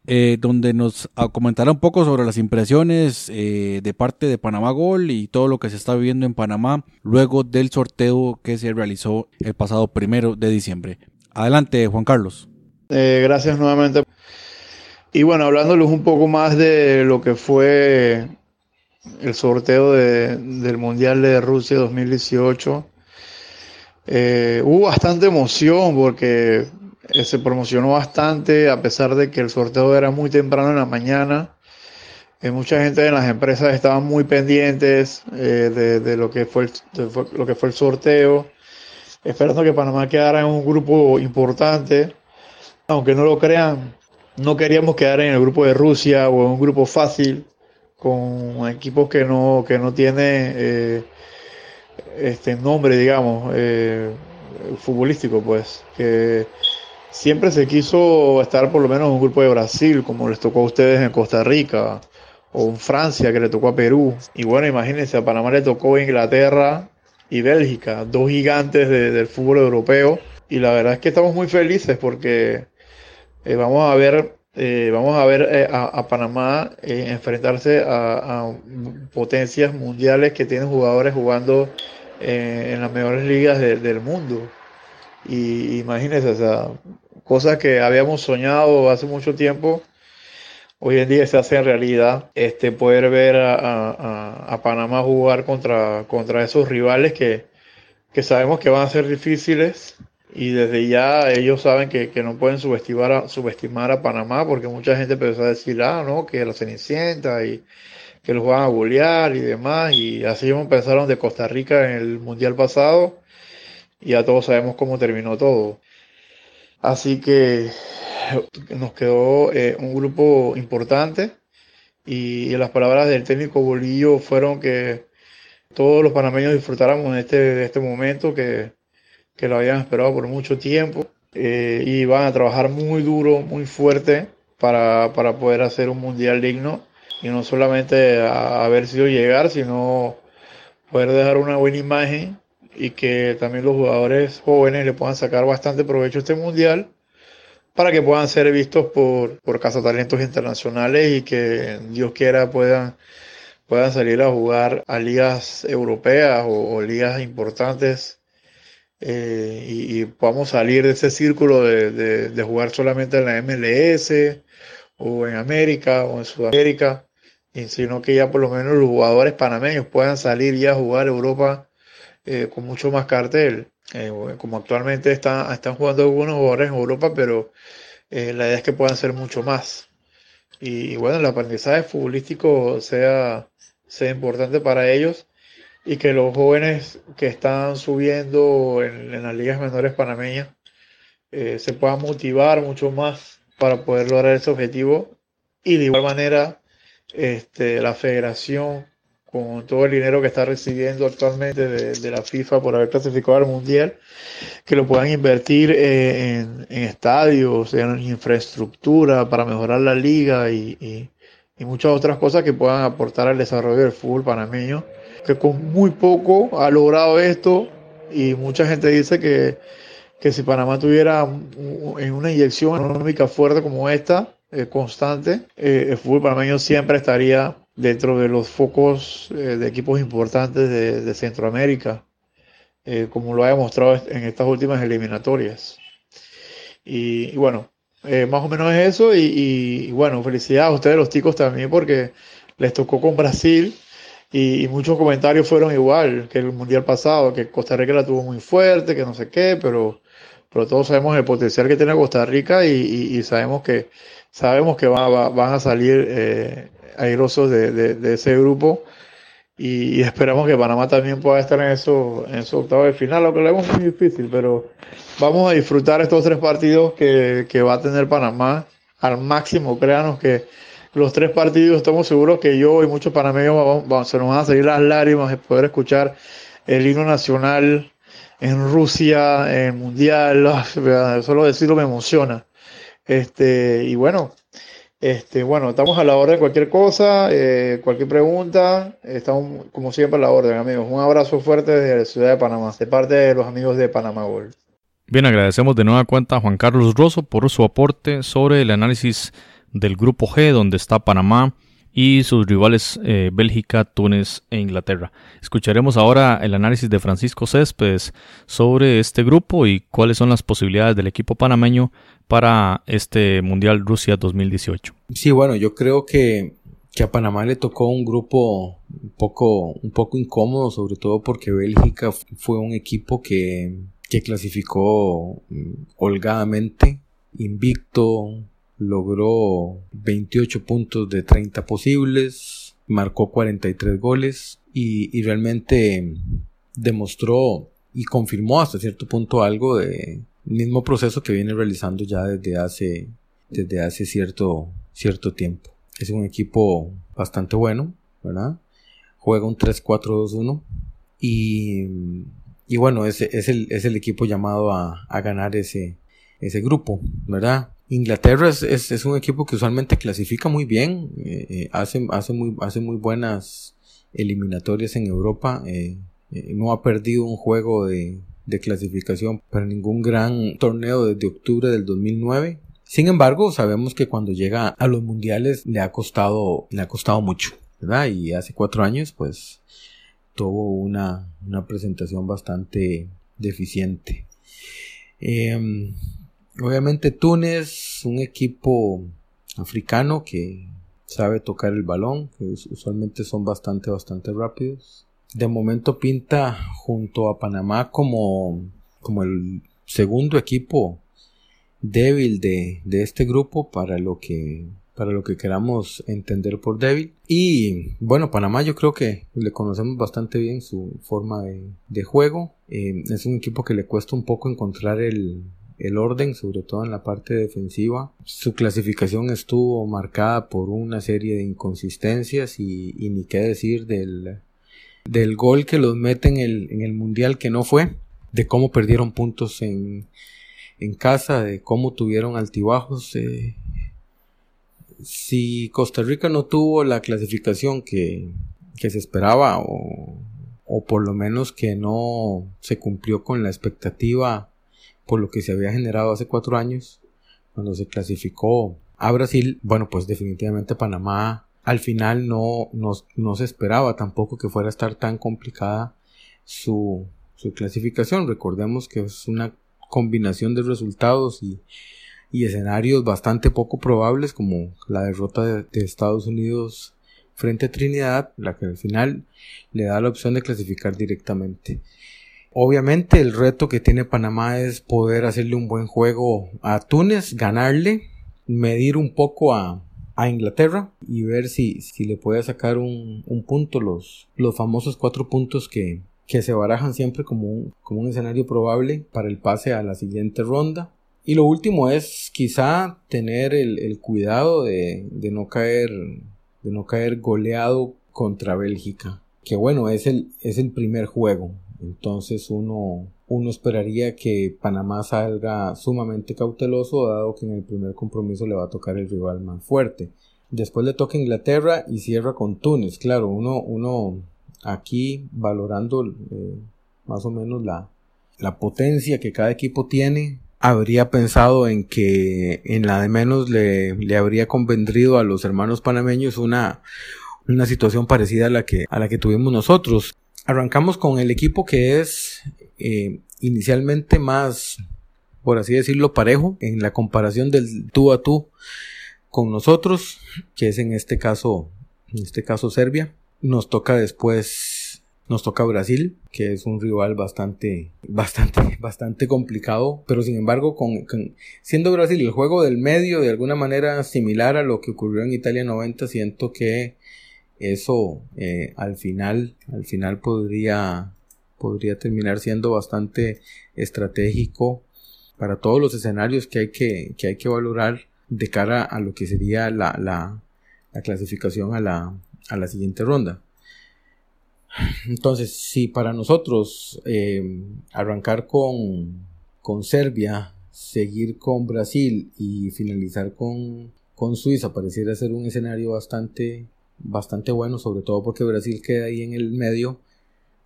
Eh, donde nos comentará un poco sobre las impresiones eh, de parte de Panamá Gol y todo lo que se está viviendo en Panamá luego del sorteo que se realizó el pasado primero de diciembre. Adelante, Juan Carlos. Eh, gracias nuevamente. Y bueno, hablándoles un poco más de lo que fue el sorteo de, del Mundial de Rusia 2018, eh, hubo bastante emoción porque eh, se promocionó bastante a pesar de que el sorteo era muy temprano en la mañana. Eh, mucha gente en las empresas estaban muy pendientes de, lo que fue de lo que fue el sorteo, esperando que Panamá quedara en un grupo importante aunque no lo crean, no queríamos quedar en el grupo de Rusia o en un grupo fácil con equipos que no, que no tienen eh, este nombre, digamos, eh, futbolístico, pues, que siempre se quiso estar por lo menos en un grupo de Brasil, como les tocó a ustedes en Costa Rica, o en Francia, que le tocó a Perú. Y bueno, imagínense, a Panamá le tocó Inglaterra y Bélgica, dos gigantes de, del fútbol europeo. Y la verdad es que estamos muy felices porque eh, vamos a ver, eh, vamos a, ver eh, a, a, Panamá enfrentarse a, a, potencias mundiales que tienen jugadores jugando en las mejores ligas de, del mundo. Y imagínense, o sea, cosas que habíamos soñado hace mucho tiempo, hoy en día se hace realidad. Este, poder ver a, Panamá jugar contra, contra esos rivales que, que sabemos que van a ser difíciles y desde ya ellos saben que, que, no pueden subestimar a, subestimar a Panamá porque mucha gente empezó a decir, ah, no, que la Cenicienta y que los van a golear y demás. Y así pensaron de Costa Rica en el Mundial pasado y ya todos sabemos cómo terminó todo. Así que nos quedó eh, un grupo importante y, y, las palabras del técnico Bolillo fueron que todos los panameños disfrutáramos en este, de este momento que que lo habían esperado por mucho tiempo eh, y van a trabajar muy duro, muy fuerte para, para, poder hacer un mundial digno. Y no solamente a, a ver si llegar, sino poder dejar una buena imagen y que también los jugadores jóvenes le puedan sacar bastante provecho a este mundial para que puedan ser vistos por, por cazatalentos internacionales y que Dios quiera puedan, puedan salir a jugar a ligas europeas o ligas importantes eh, y, podamos salir de ese círculo de, de, jugar solamente en la MLS o en América o en Sudamérica, y sino que ya por lo menos los jugadores panameños puedan salir ya a jugar Europa eh, con mucho más cartel. Eh, como actualmente están, están jugando algunos jugadores en Europa, pero la idea es que puedan ser mucho más. Y, y bueno, el aprendizaje futbolístico sea, sea importante para ellos y que los jóvenes que están subiendo en, las ligas menores panameñas eh, se puedan motivar mucho más para poder lograr ese objetivo. Y de igual manera este, la federación con todo el dinero que está recibiendo actualmente de, de la FIFA por haber clasificado al mundial que lo puedan invertir en, en estadios en infraestructura para mejorar la liga y, y muchas otras cosas que puedan aportar al desarrollo del fútbol panameño que con muy poco ha logrado esto y mucha gente dice que, que si Panamá tuviera en una inyección económica fuerte como esta, eh, constante, eh, el fútbol panameño siempre estaría dentro de los focos eh, de equipos importantes de, Centroamérica, como lo ha demostrado en estas últimas eliminatorias. Y, bueno, más o menos es eso y, y, bueno, felicidades a ustedes los chicos también porque les tocó con Brasil y, muchos comentarios fueron igual que el mundial pasado, que Costa Rica la tuvo muy fuerte, que no sé qué, pero, pero todos sabemos el potencial que tiene Costa Rica y, sabemos que sabemos que va- va- van a salir eh, airosos de, de- ese grupo. Y, esperamos que Panamá también pueda estar en eso en esos octavos de final, lo que lo vemos muy difícil, pero vamos a disfrutar estos tres partidos que, que va a tener Panamá. Al máximo, créanos que los tres partidos estamos seguros que yo y muchos panameños vamos- se nos van a salir las lágrimas de poder escuchar el himno nacional en Rusia, en el Mundial, [laughs] solo decirlo me emociona. Este, y bueno, este, bueno, estamos a la orden de cualquier cosa, eh, cualquier pregunta, estamos como siempre a la orden, amigos. Un abrazo fuerte desde la ciudad de Panamá, de parte de los amigos de Panamá Gol. Bien, agradecemos de nueva cuenta a Juan Carlos Rosso por su aporte sobre el análisis del grupo G, donde está Panamá y sus rivales eh, Bélgica, Túnez e Inglaterra. Escucharemos ahora el análisis de Francisco Céspedes sobre este grupo y cuáles son las posibilidades del equipo panameño para este Mundial Rusia 2018. Sí, bueno, yo creo que, que a Panamá le tocó un grupo un poco, un poco incómodo, sobre todo porque Bélgica fue un equipo que, que clasificó mm, holgadamente, invicto, logró 28 puntos de 30 posibles, marcó 43 goles y, y realmente demostró y confirmó hasta cierto punto algo de mismo proceso que viene realizando ya desde hace desde hace cierto cierto tiempo. Es un equipo bastante bueno, ¿verdad? Juega un 3-4-2-1 y, y bueno, es, es, el, es el equipo llamado a, a ganar ese, ese grupo, ¿verdad? Inglaterra es, es, es un equipo que usualmente clasifica muy bien, eh, eh, hace, hace, muy, hace muy buenas eliminatorias en Europa, eh, no ha perdido un juego de, de clasificación para ningún gran torneo desde octubre del 2009. Sin embargo, sabemos que cuando llega a los mundiales le ha costado, le ha costado mucho, ¿verdad? Y hace cuatro años, pues, tuvo una, una presentación bastante deficiente. Eh, obviamente Túnez, un equipo africano que sabe tocar el balón, que us- usualmente son bastante, bastante rápidos. De momento pinta junto a Panamá como, como el segundo equipo débil de, de este grupo para lo que para lo que queramos entender por débil y bueno Panamá yo creo que le conocemos bastante bien su forma de, de juego Eh, es un equipo que le cuesta un poco encontrar el, el orden sobre todo en la parte defensiva su clasificación estuvo marcada por una serie de inconsistencias y, ni qué decir del del gol que los mete en el, en el mundial que no fue de cómo perdieron puntos en en casa, de cómo tuvieron altibajos. eh, si Costa Rica no tuvo la clasificación que, que se esperaba o, o por lo menos que no se cumplió con la expectativa por lo que se había generado hace cuatro años cuando se clasificó a Brasil, bueno pues definitivamente Panamá al final no, no, no se esperaba tampoco que fuera a estar tan complicada su, su clasificación. Recordemos que es una combinación de resultados y, y escenarios bastante poco probables como la derrota de, de Estados Unidos frente a Trinidad, la que al final le da la opción de clasificar directamente. Obviamente el reto que tiene Panamá es poder hacerle un buen juego a Túnez, ganarle, medir un poco a, a Inglaterra y ver si, si le puede sacar un, un punto, los, los famosos cuatro puntos que, que se barajan siempre como un, como un escenario probable para el pase a la siguiente ronda. Y lo último es quizá tener el, el cuidado de, de, no caer, de no caer goleado contra Bélgica. Que bueno, es el, es el primer juego. Entonces uno, uno esperaría que Panamá salga sumamente cauteloso dado que en el primer compromiso le va a tocar el rival más fuerte. Después le toca Inglaterra y cierra con Túnez. Claro, uno, uno aquí valorando eh, más o menos la, la potencia que cada equipo tiene, habría pensado en que en la de menos le, le habría convendrido a los hermanos panameños una, una situación parecida a la que, a la que tuvimos nosotros. Arrancamos con el equipo que es eh, inicialmente más, por así decirlo, parejo en la comparación del tú a tú con nosotros, que es en este caso, en este caso Serbia. Nos toca después, nos toca Brasil, que es un rival bastante, [laughs] bastante, bastante complicado, pero sin embargo, con, con- siendo Brasil el juego del medio de alguna manera similar a lo que ocurrió en Italia 90, siento que eso eh, al final, al final podría, podría terminar siendo bastante estratégico para todos los escenarios que hay que, que hay que valorar de cara a lo que sería la, la, la clasificación a la, a la siguiente ronda. Entonces, si para nosotros eh, arrancar con, con Serbia, seguir con Brasil y finalizar con, con Suiza pareciera ser un escenario bastante, bastante bueno, sobre todo porque Brasil queda ahí en el medio.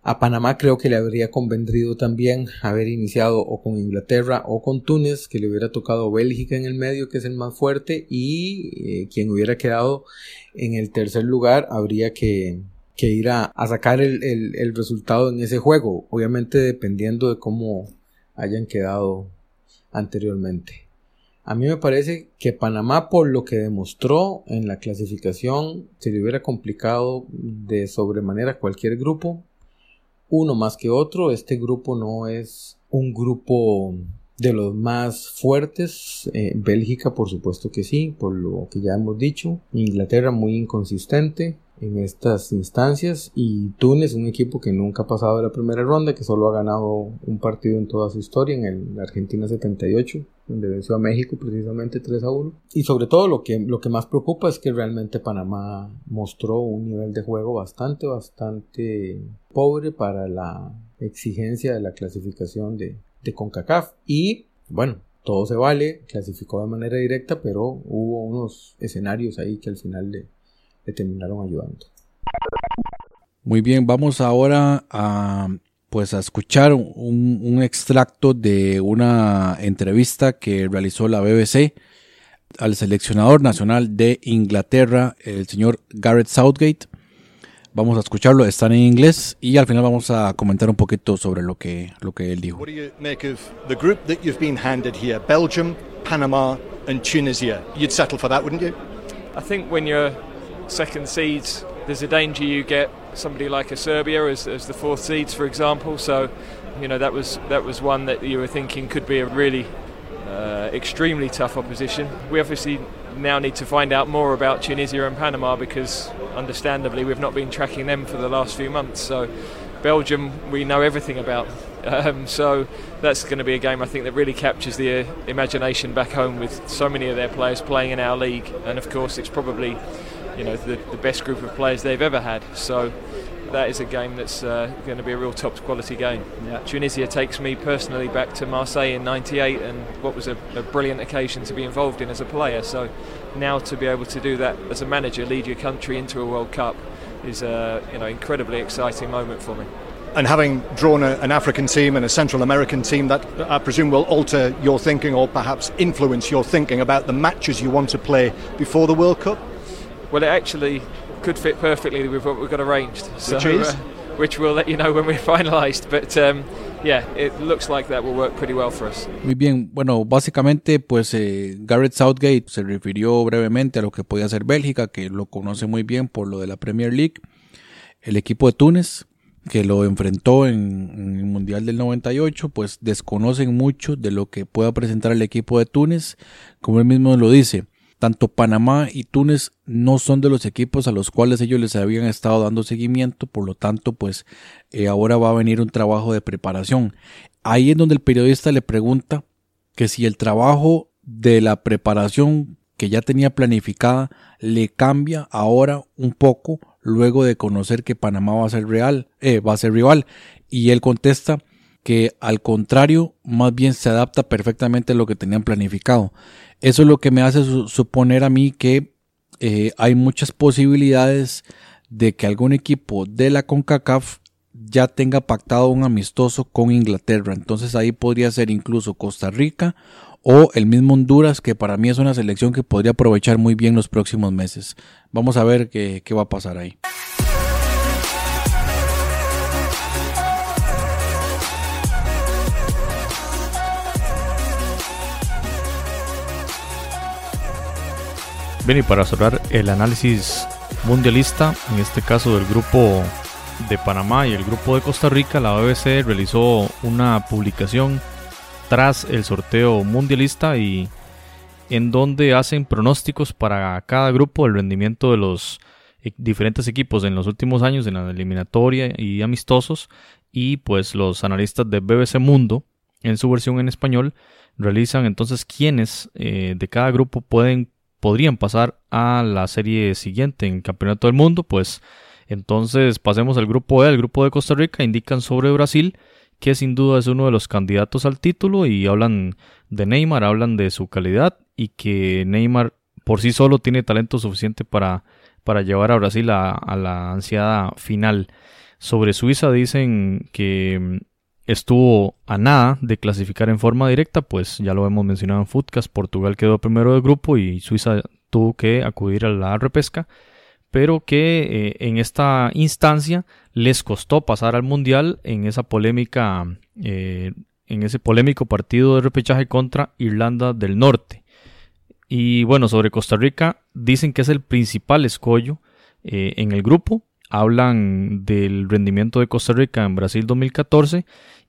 A Panamá creo que le habría convendrido también haber iniciado o con Inglaterra o con Túnez, que le hubiera tocado Bélgica en el medio, que es el más fuerte, y eh, quien hubiera quedado en el tercer lugar habría que, que ir a, a sacar el, el- el resultado en ese juego, obviamente dependiendo de cómo hayan quedado anteriormente. A mí me parece que Panamá, por lo que demostró en la clasificación, se le hubiera complicado de sobremanera cualquier grupo uno más que otro. Este grupo no es un grupo de los más fuertes. Eh, Bélgica, por supuesto que sí, por lo que ya hemos dicho. Inglaterra muy inconsistente en estas instancias. Y Túnez, un equipo que nunca ha pasado de la primera ronda, que solo ha ganado un partido en toda su historia, en el Argentina 78, donde venció a México precisamente 3 a 1. Y sobre todo lo que, lo que más preocupa es que realmente Panamá mostró un nivel de juego bastante, bastante pobre para la exigencia de la clasificación de, de CONCACAF. Y bueno, todo se vale, clasificó de manera directa, pero hubo unos escenarios ahí que al final le, le terminaron ayudando. Muy bien, vamos ahora a pues a escuchar un, un extracto de una entrevista que realizó la BBC al seleccionador nacional de Inglaterra, el señor Gareth Southgate. Vamos a escucharlo, están en inglés y al final vamos a comentar un poquito sobre lo que, lo que él dijo. What do you make of the group that you've been handed here? Belgium, Panama, and Tunisia. You'd settle for that, wouldn't you? I think when you're second seeds, there's a danger you get somebody like a Serbia as, as the fourth seeds, for example. So, you know, that was that was one that you were thinking could be a really uh, extremely tough opposition. We obviously now need to find out more about Tunisia and Panama because, understandably, we've not been tracking them for the last few months. So, Belgium, we know everything about. [laughs] Um, so that's going to be a game I think that really captures the uh, imagination back home with so many of their players playing in our league, and of course it's probably you know the, the best group of players they've ever had. So that is a game that's uh, going to be a real top quality game. Tunisia takes me personally back to Marseille in '98 and what was a, a brilliant occasion to be involved in as a player. So now to be able to do that as a manager, lead your country into a World Cup, is a you know incredibly exciting moment for me. And having drawn a, an African team and a Central American team, that I presume will alter your thinking or perhaps influence your thinking about the matches you want to play before the World Cup. Well, it actually could fit perfectly with what we've got arranged. So, Which is? uh, which we'll let you know when we're [laughs] finalised. But um, yeah, it looks like that will work pretty well for us. Muy bien, bueno, básicamente pues eh, Gareth Southgate se refirió brevemente a lo que podía hacer Bélgica, que lo conoce muy bien por lo de la Premier League, el equipo de Túnez, que lo enfrentó en, en el Mundial del 98, pues desconocen mucho de lo que pueda presentar el equipo de Túnez, como él mismo lo dice. Tanto Panamá y Túnez no son de los equipos a los cuales ellos les habían estado dando seguimiento, por lo tanto, pues eh, ahora va a venir un trabajo de preparación. Ahí es donde el periodista le pregunta que si el trabajo de la preparación que ya tenía planificada le cambia ahora un poco luego de conocer que Panamá va a ser real, eh, va a ser rival y él contesta que al contrario más bien se adapta perfectamente a lo que tenían planificado. Eso es lo que me hace su suponer a mí que eh, hay muchas posibilidades de que algún equipo de la CONCACAF ya tenga pactado un amistoso con Inglaterra. Entonces ahí podría ser incluso Costa Rica o el mismo Honduras, que para mí es una selección que podría aprovechar muy bien los próximos meses. Vamos a ver qué, qué va a pasar ahí. Bien, y para cerrar el análisis mundialista, en este caso del grupo de Panamá y el grupo de Costa Rica, la BBC realizó una publicación tras el sorteo mundialista y en donde hacen pronósticos para cada grupo del rendimiento de los e, diferentes equipos en los últimos años en la eliminatoria y amistosos. Y pues los analistas de BBC Mundo en su versión en español realizan entonces quiénes eh, de cada grupo pueden podrían pasar a la serie siguiente en Campeonato del Mundo pues entonces pasemos al grupo E, el grupo de Costa Rica indican sobre Brasil que sin duda es uno de los candidatos al título y hablan de Neymar, hablan de su calidad y que Neymar por sí solo tiene talento suficiente para, para llevar a Brasil a, la ansiada final. Sobre Suiza dicen que estuvo a nada de clasificar en forma directa, pues ya lo hemos mencionado en Footcast, Portugal quedó primero del grupo y Suiza tuvo que acudir a la repesca pero que eh, en esta instancia les costó pasar al mundial en esa polémica, eh, en ese polémico partido de repechaje contra Irlanda del Norte. Y bueno, sobre Costa Rica, dicen que es el principal escollo eh, en el grupo. Hablan del rendimiento de Costa Rica en Brasil 2014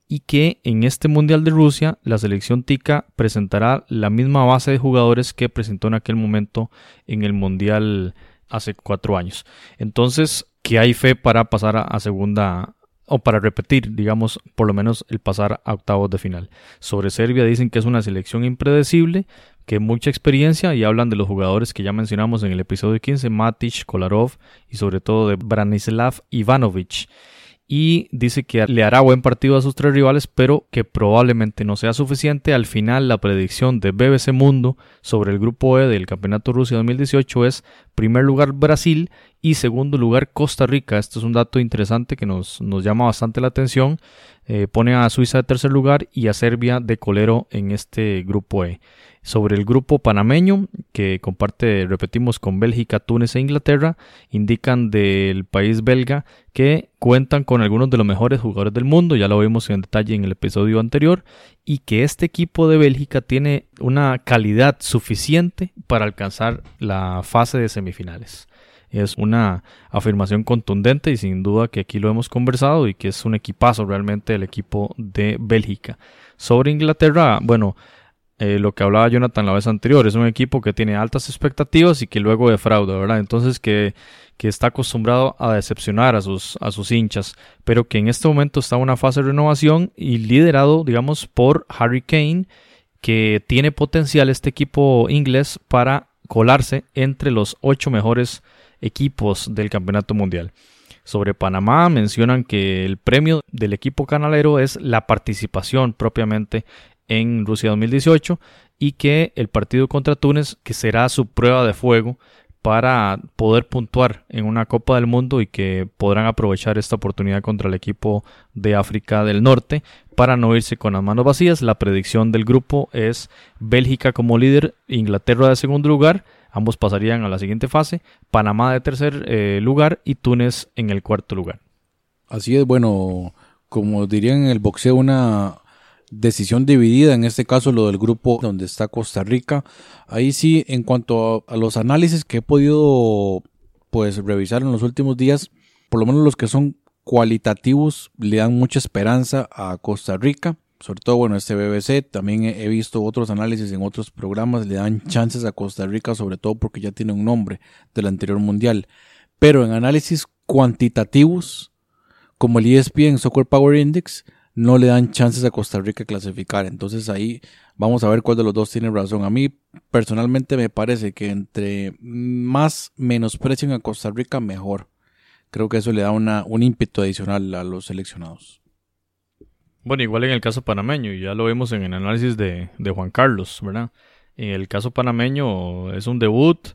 y que en este Mundial de Rusia la selección TICA presentará la misma base de jugadores que presentó en aquel momento en el Mundial hace cuatro años. Entonces, que hay fe para pasar a, segunda o para repetir, digamos, por lo menos el pasar a octavos de final. Sobre Serbia dicen que es una selección impredecible, que mucha experiencia y hablan de los jugadores que ya mencionamos en el episodio 15, Matic, Kolarov y sobre todo de Branislav Ivanovic y dice que le hará buen partido a sus tres rivales, pero que probablemente no sea suficiente. Al final, la predicción de BBC Mundo sobre el grupo E del Campeonato Rusia 2018 es primer lugar Brasil y segundo lugar Costa Rica. Esto es un dato interesante que nos, nos llama bastante la atención. Eh, pone a Suiza de tercer lugar y a Serbia de colero en este grupo E sobre el grupo panameño que comparte, repetimos, con Bélgica, Túnez e Inglaterra, indican del país belga que cuentan con algunos de los mejores jugadores del mundo, ya lo vimos en detalle en el episodio anterior, y que este equipo de Bélgica tiene una calidad suficiente para alcanzar la fase de semifinales. Es una afirmación contundente y sin duda que aquí lo hemos conversado y que es un equipazo realmente el equipo de Bélgica. Sobre Inglaterra, bueno, eh, lo que hablaba Jonathan la vez anterior, es un equipo que tiene altas expectativas y que luego defrauda, ¿verdad? Entonces que, que está acostumbrado a decepcionar a sus, a sus hinchas, pero que en este momento está en una fase de renovación y liderado, digamos, por Harry Kane, que tiene potencial este equipo inglés para colarse entre los ocho mejores equipos del campeonato mundial. Sobre Panamá mencionan que el premio del equipo canalero es la participación propiamente en Rusia 2018 y que el partido contra Túnez, que será su prueba de fuego para poder puntuar en una Copa del Mundo y que podrán aprovechar esta oportunidad contra el equipo de África del Norte para no irse con las manos vacías. La predicción del grupo es Bélgica como líder, Inglaterra de segundo lugar, ambos pasarían a la siguiente fase, Panamá de tercer eh, lugar y Túnez en el cuarto lugar. Así es, bueno, como dirían en el boxeo, una decisión dividida, en este caso lo del grupo donde está Costa Rica. Ahí sí, en cuanto a, los análisis que he podido pues revisar en los últimos días, por lo menos los que son cualitativos le dan mucha esperanza a Costa Rica. Sobre todo, bueno, este BBC, también he visto otros análisis en otros programas, le dan chances a Costa Rica, sobre todo porque ya tiene un nombre del anterior mundial. Pero en análisis cuantitativos, como el ESPN Soccer Power Index, no le dan chances a Costa Rica clasificar. Entonces ahí vamos a ver cuál de los dos tiene razón. A mí personalmente me parece que entre más menosprecien a Costa Rica, mejor. Creo que eso le da un ímpetu adicional a los seleccionados. Bueno, igual en el caso panameño, ya lo vemos en el análisis de, Juan Carlos, ¿verdad? En el caso panameño es un debut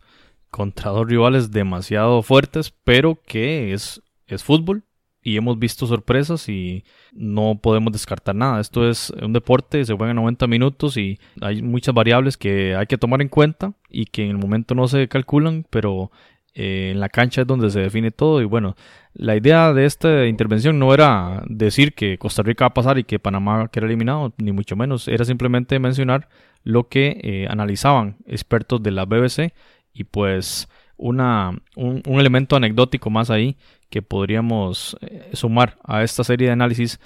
contra dos rivales demasiado fuertes, pero que es, es fútbol y hemos visto sorpresas y no podemos descartar nada. Esto es un deporte, se juega en 90 minutos y hay muchas variables que hay que tomar en cuenta y que en el momento no se calculan, pero eh, en la cancha es donde se define todo y bueno, la idea de esta intervención no era decir que Costa Rica va a pasar y que Panamá queda eliminado, ni mucho menos, era simplemente mencionar lo que eh, analizaban expertos de la BBC y pues una, un, un elemento anecdótico más ahí que podríamos eh, sumar a esta serie de análisis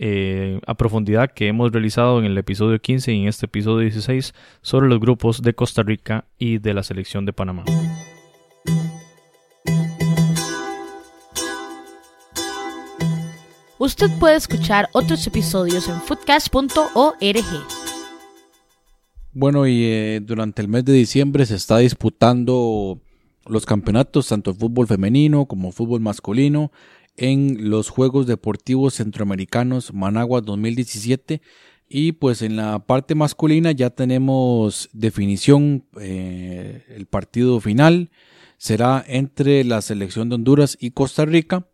eh, a profundidad que hemos realizado en el episodio 15 y en este episodio 16 sobre los grupos de Costa Rica y de la selección de Panamá. Usted puede escuchar otros episodios en foodcast.org. Bueno, y eh, durante el mes de diciembre se está disputando los campeonatos, tanto fútbol femenino como fútbol masculino, en los Juegos Deportivos Centroamericanos Managua 2017. Y pues en la parte masculina ya tenemos definición, eh, el partido final será entre la selección de Honduras y Costa Rica.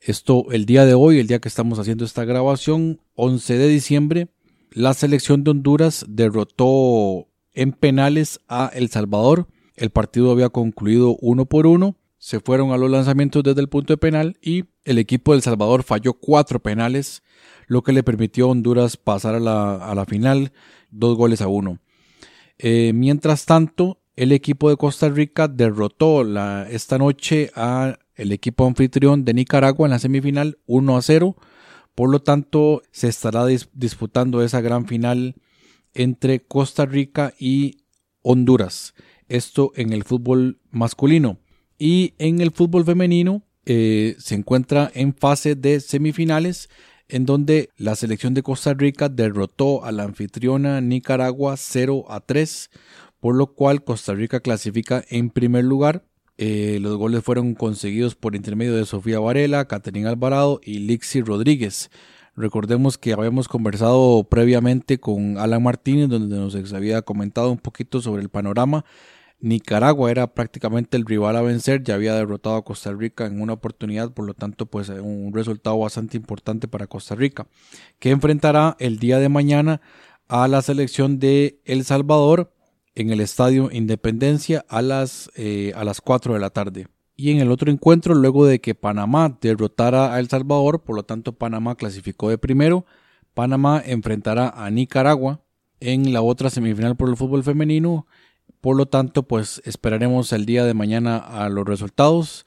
Esto el día de hoy, el día que estamos haciendo esta grabación, 11 de diciembre, la selección de Honduras derrotó en penales a El Salvador. El partido había concluido uno por uno. Se fueron a los lanzamientos desde el punto de penal y el equipo de El Salvador falló cuatro penales, lo que le permitió a Honduras pasar a la, final dos goles a uno. Eh, mientras tanto, el equipo de Costa Rica derrotó la, esta noche a el equipo anfitrión de Nicaragua en la semifinal 1 a 0. Por lo tanto, se estará disputando esa gran final entre Costa Rica y Honduras. Esto en el fútbol masculino. Y en el fútbol femenino eh, se encuentra en fase de semifinales en donde la selección de Costa Rica derrotó a la anfitriona Nicaragua 0 a 3, por lo cual Costa Rica clasifica en primer lugar eh, los goles fueron conseguidos por intermedio de Sofía Varela, Caterina Alvarado y Lixi Rodríguez. Recordemos que habíamos conversado previamente con Alan Martínez, donde nos había comentado un poquito sobre el panorama. Nicaragua era prácticamente el rival a vencer, ya había derrotado a Costa Rica en una oportunidad, por lo tanto, pues un resultado bastante importante para Costa Rica, que enfrentará el día de mañana a la selección de El Salvador en el Estadio Independencia a las, eh, a las 4 de la tarde. Y en el otro encuentro, luego de que Panamá derrotara a El Salvador, por lo tanto Panamá clasificó de primero, Panamá enfrentará a Nicaragua en la otra semifinal por el fútbol femenino. Por lo tanto, pues esperaremos el día de mañana a los resultados.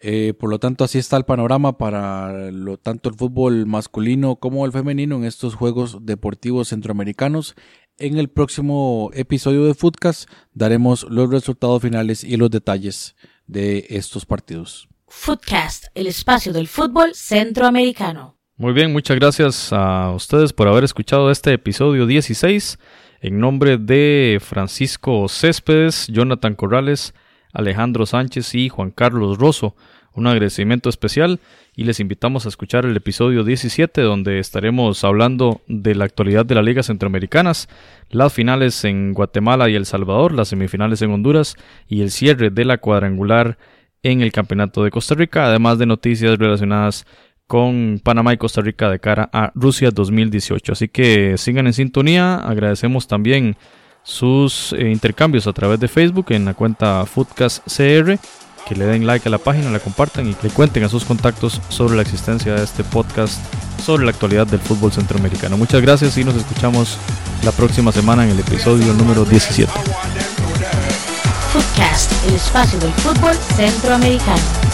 Eh, por lo tanto, así está el panorama para lo, tanto el fútbol masculino como el femenino en estos Juegos Deportivos Centroamericanos en el próximo episodio de Footcast daremos los resultados finales y los detalles de estos partidos. Footcast, el espacio del fútbol centroamericano. Muy bien, muchas gracias a ustedes por haber escuchado este episodio 16. En nombre de Francisco Céspedes, Jonathan Corrales, Alejandro Sánchez y Juan Carlos Rosso, un agradecimiento especial y les invitamos a escuchar el episodio 17 donde estaremos hablando de la actualidad de las ligas centroamericanas, las finales en Guatemala y El Salvador, las semifinales en Honduras y el cierre de la cuadrangular en el Campeonato de Costa Rica, además de noticias relacionadas con Panamá y Costa Rica de cara a Rusia 2018. Así que sigan en sintonía, agradecemos también sus eh, intercambios a través de Facebook en la cuenta FoodcastCR que le den like a la página, la compartan y le cuenten a sus contactos sobre la existencia de este podcast sobre la actualidad del fútbol centroamericano. Muchas gracias y nos escuchamos la próxima semana en el episodio número 17. Footcast, el espacio del fútbol centroamericano.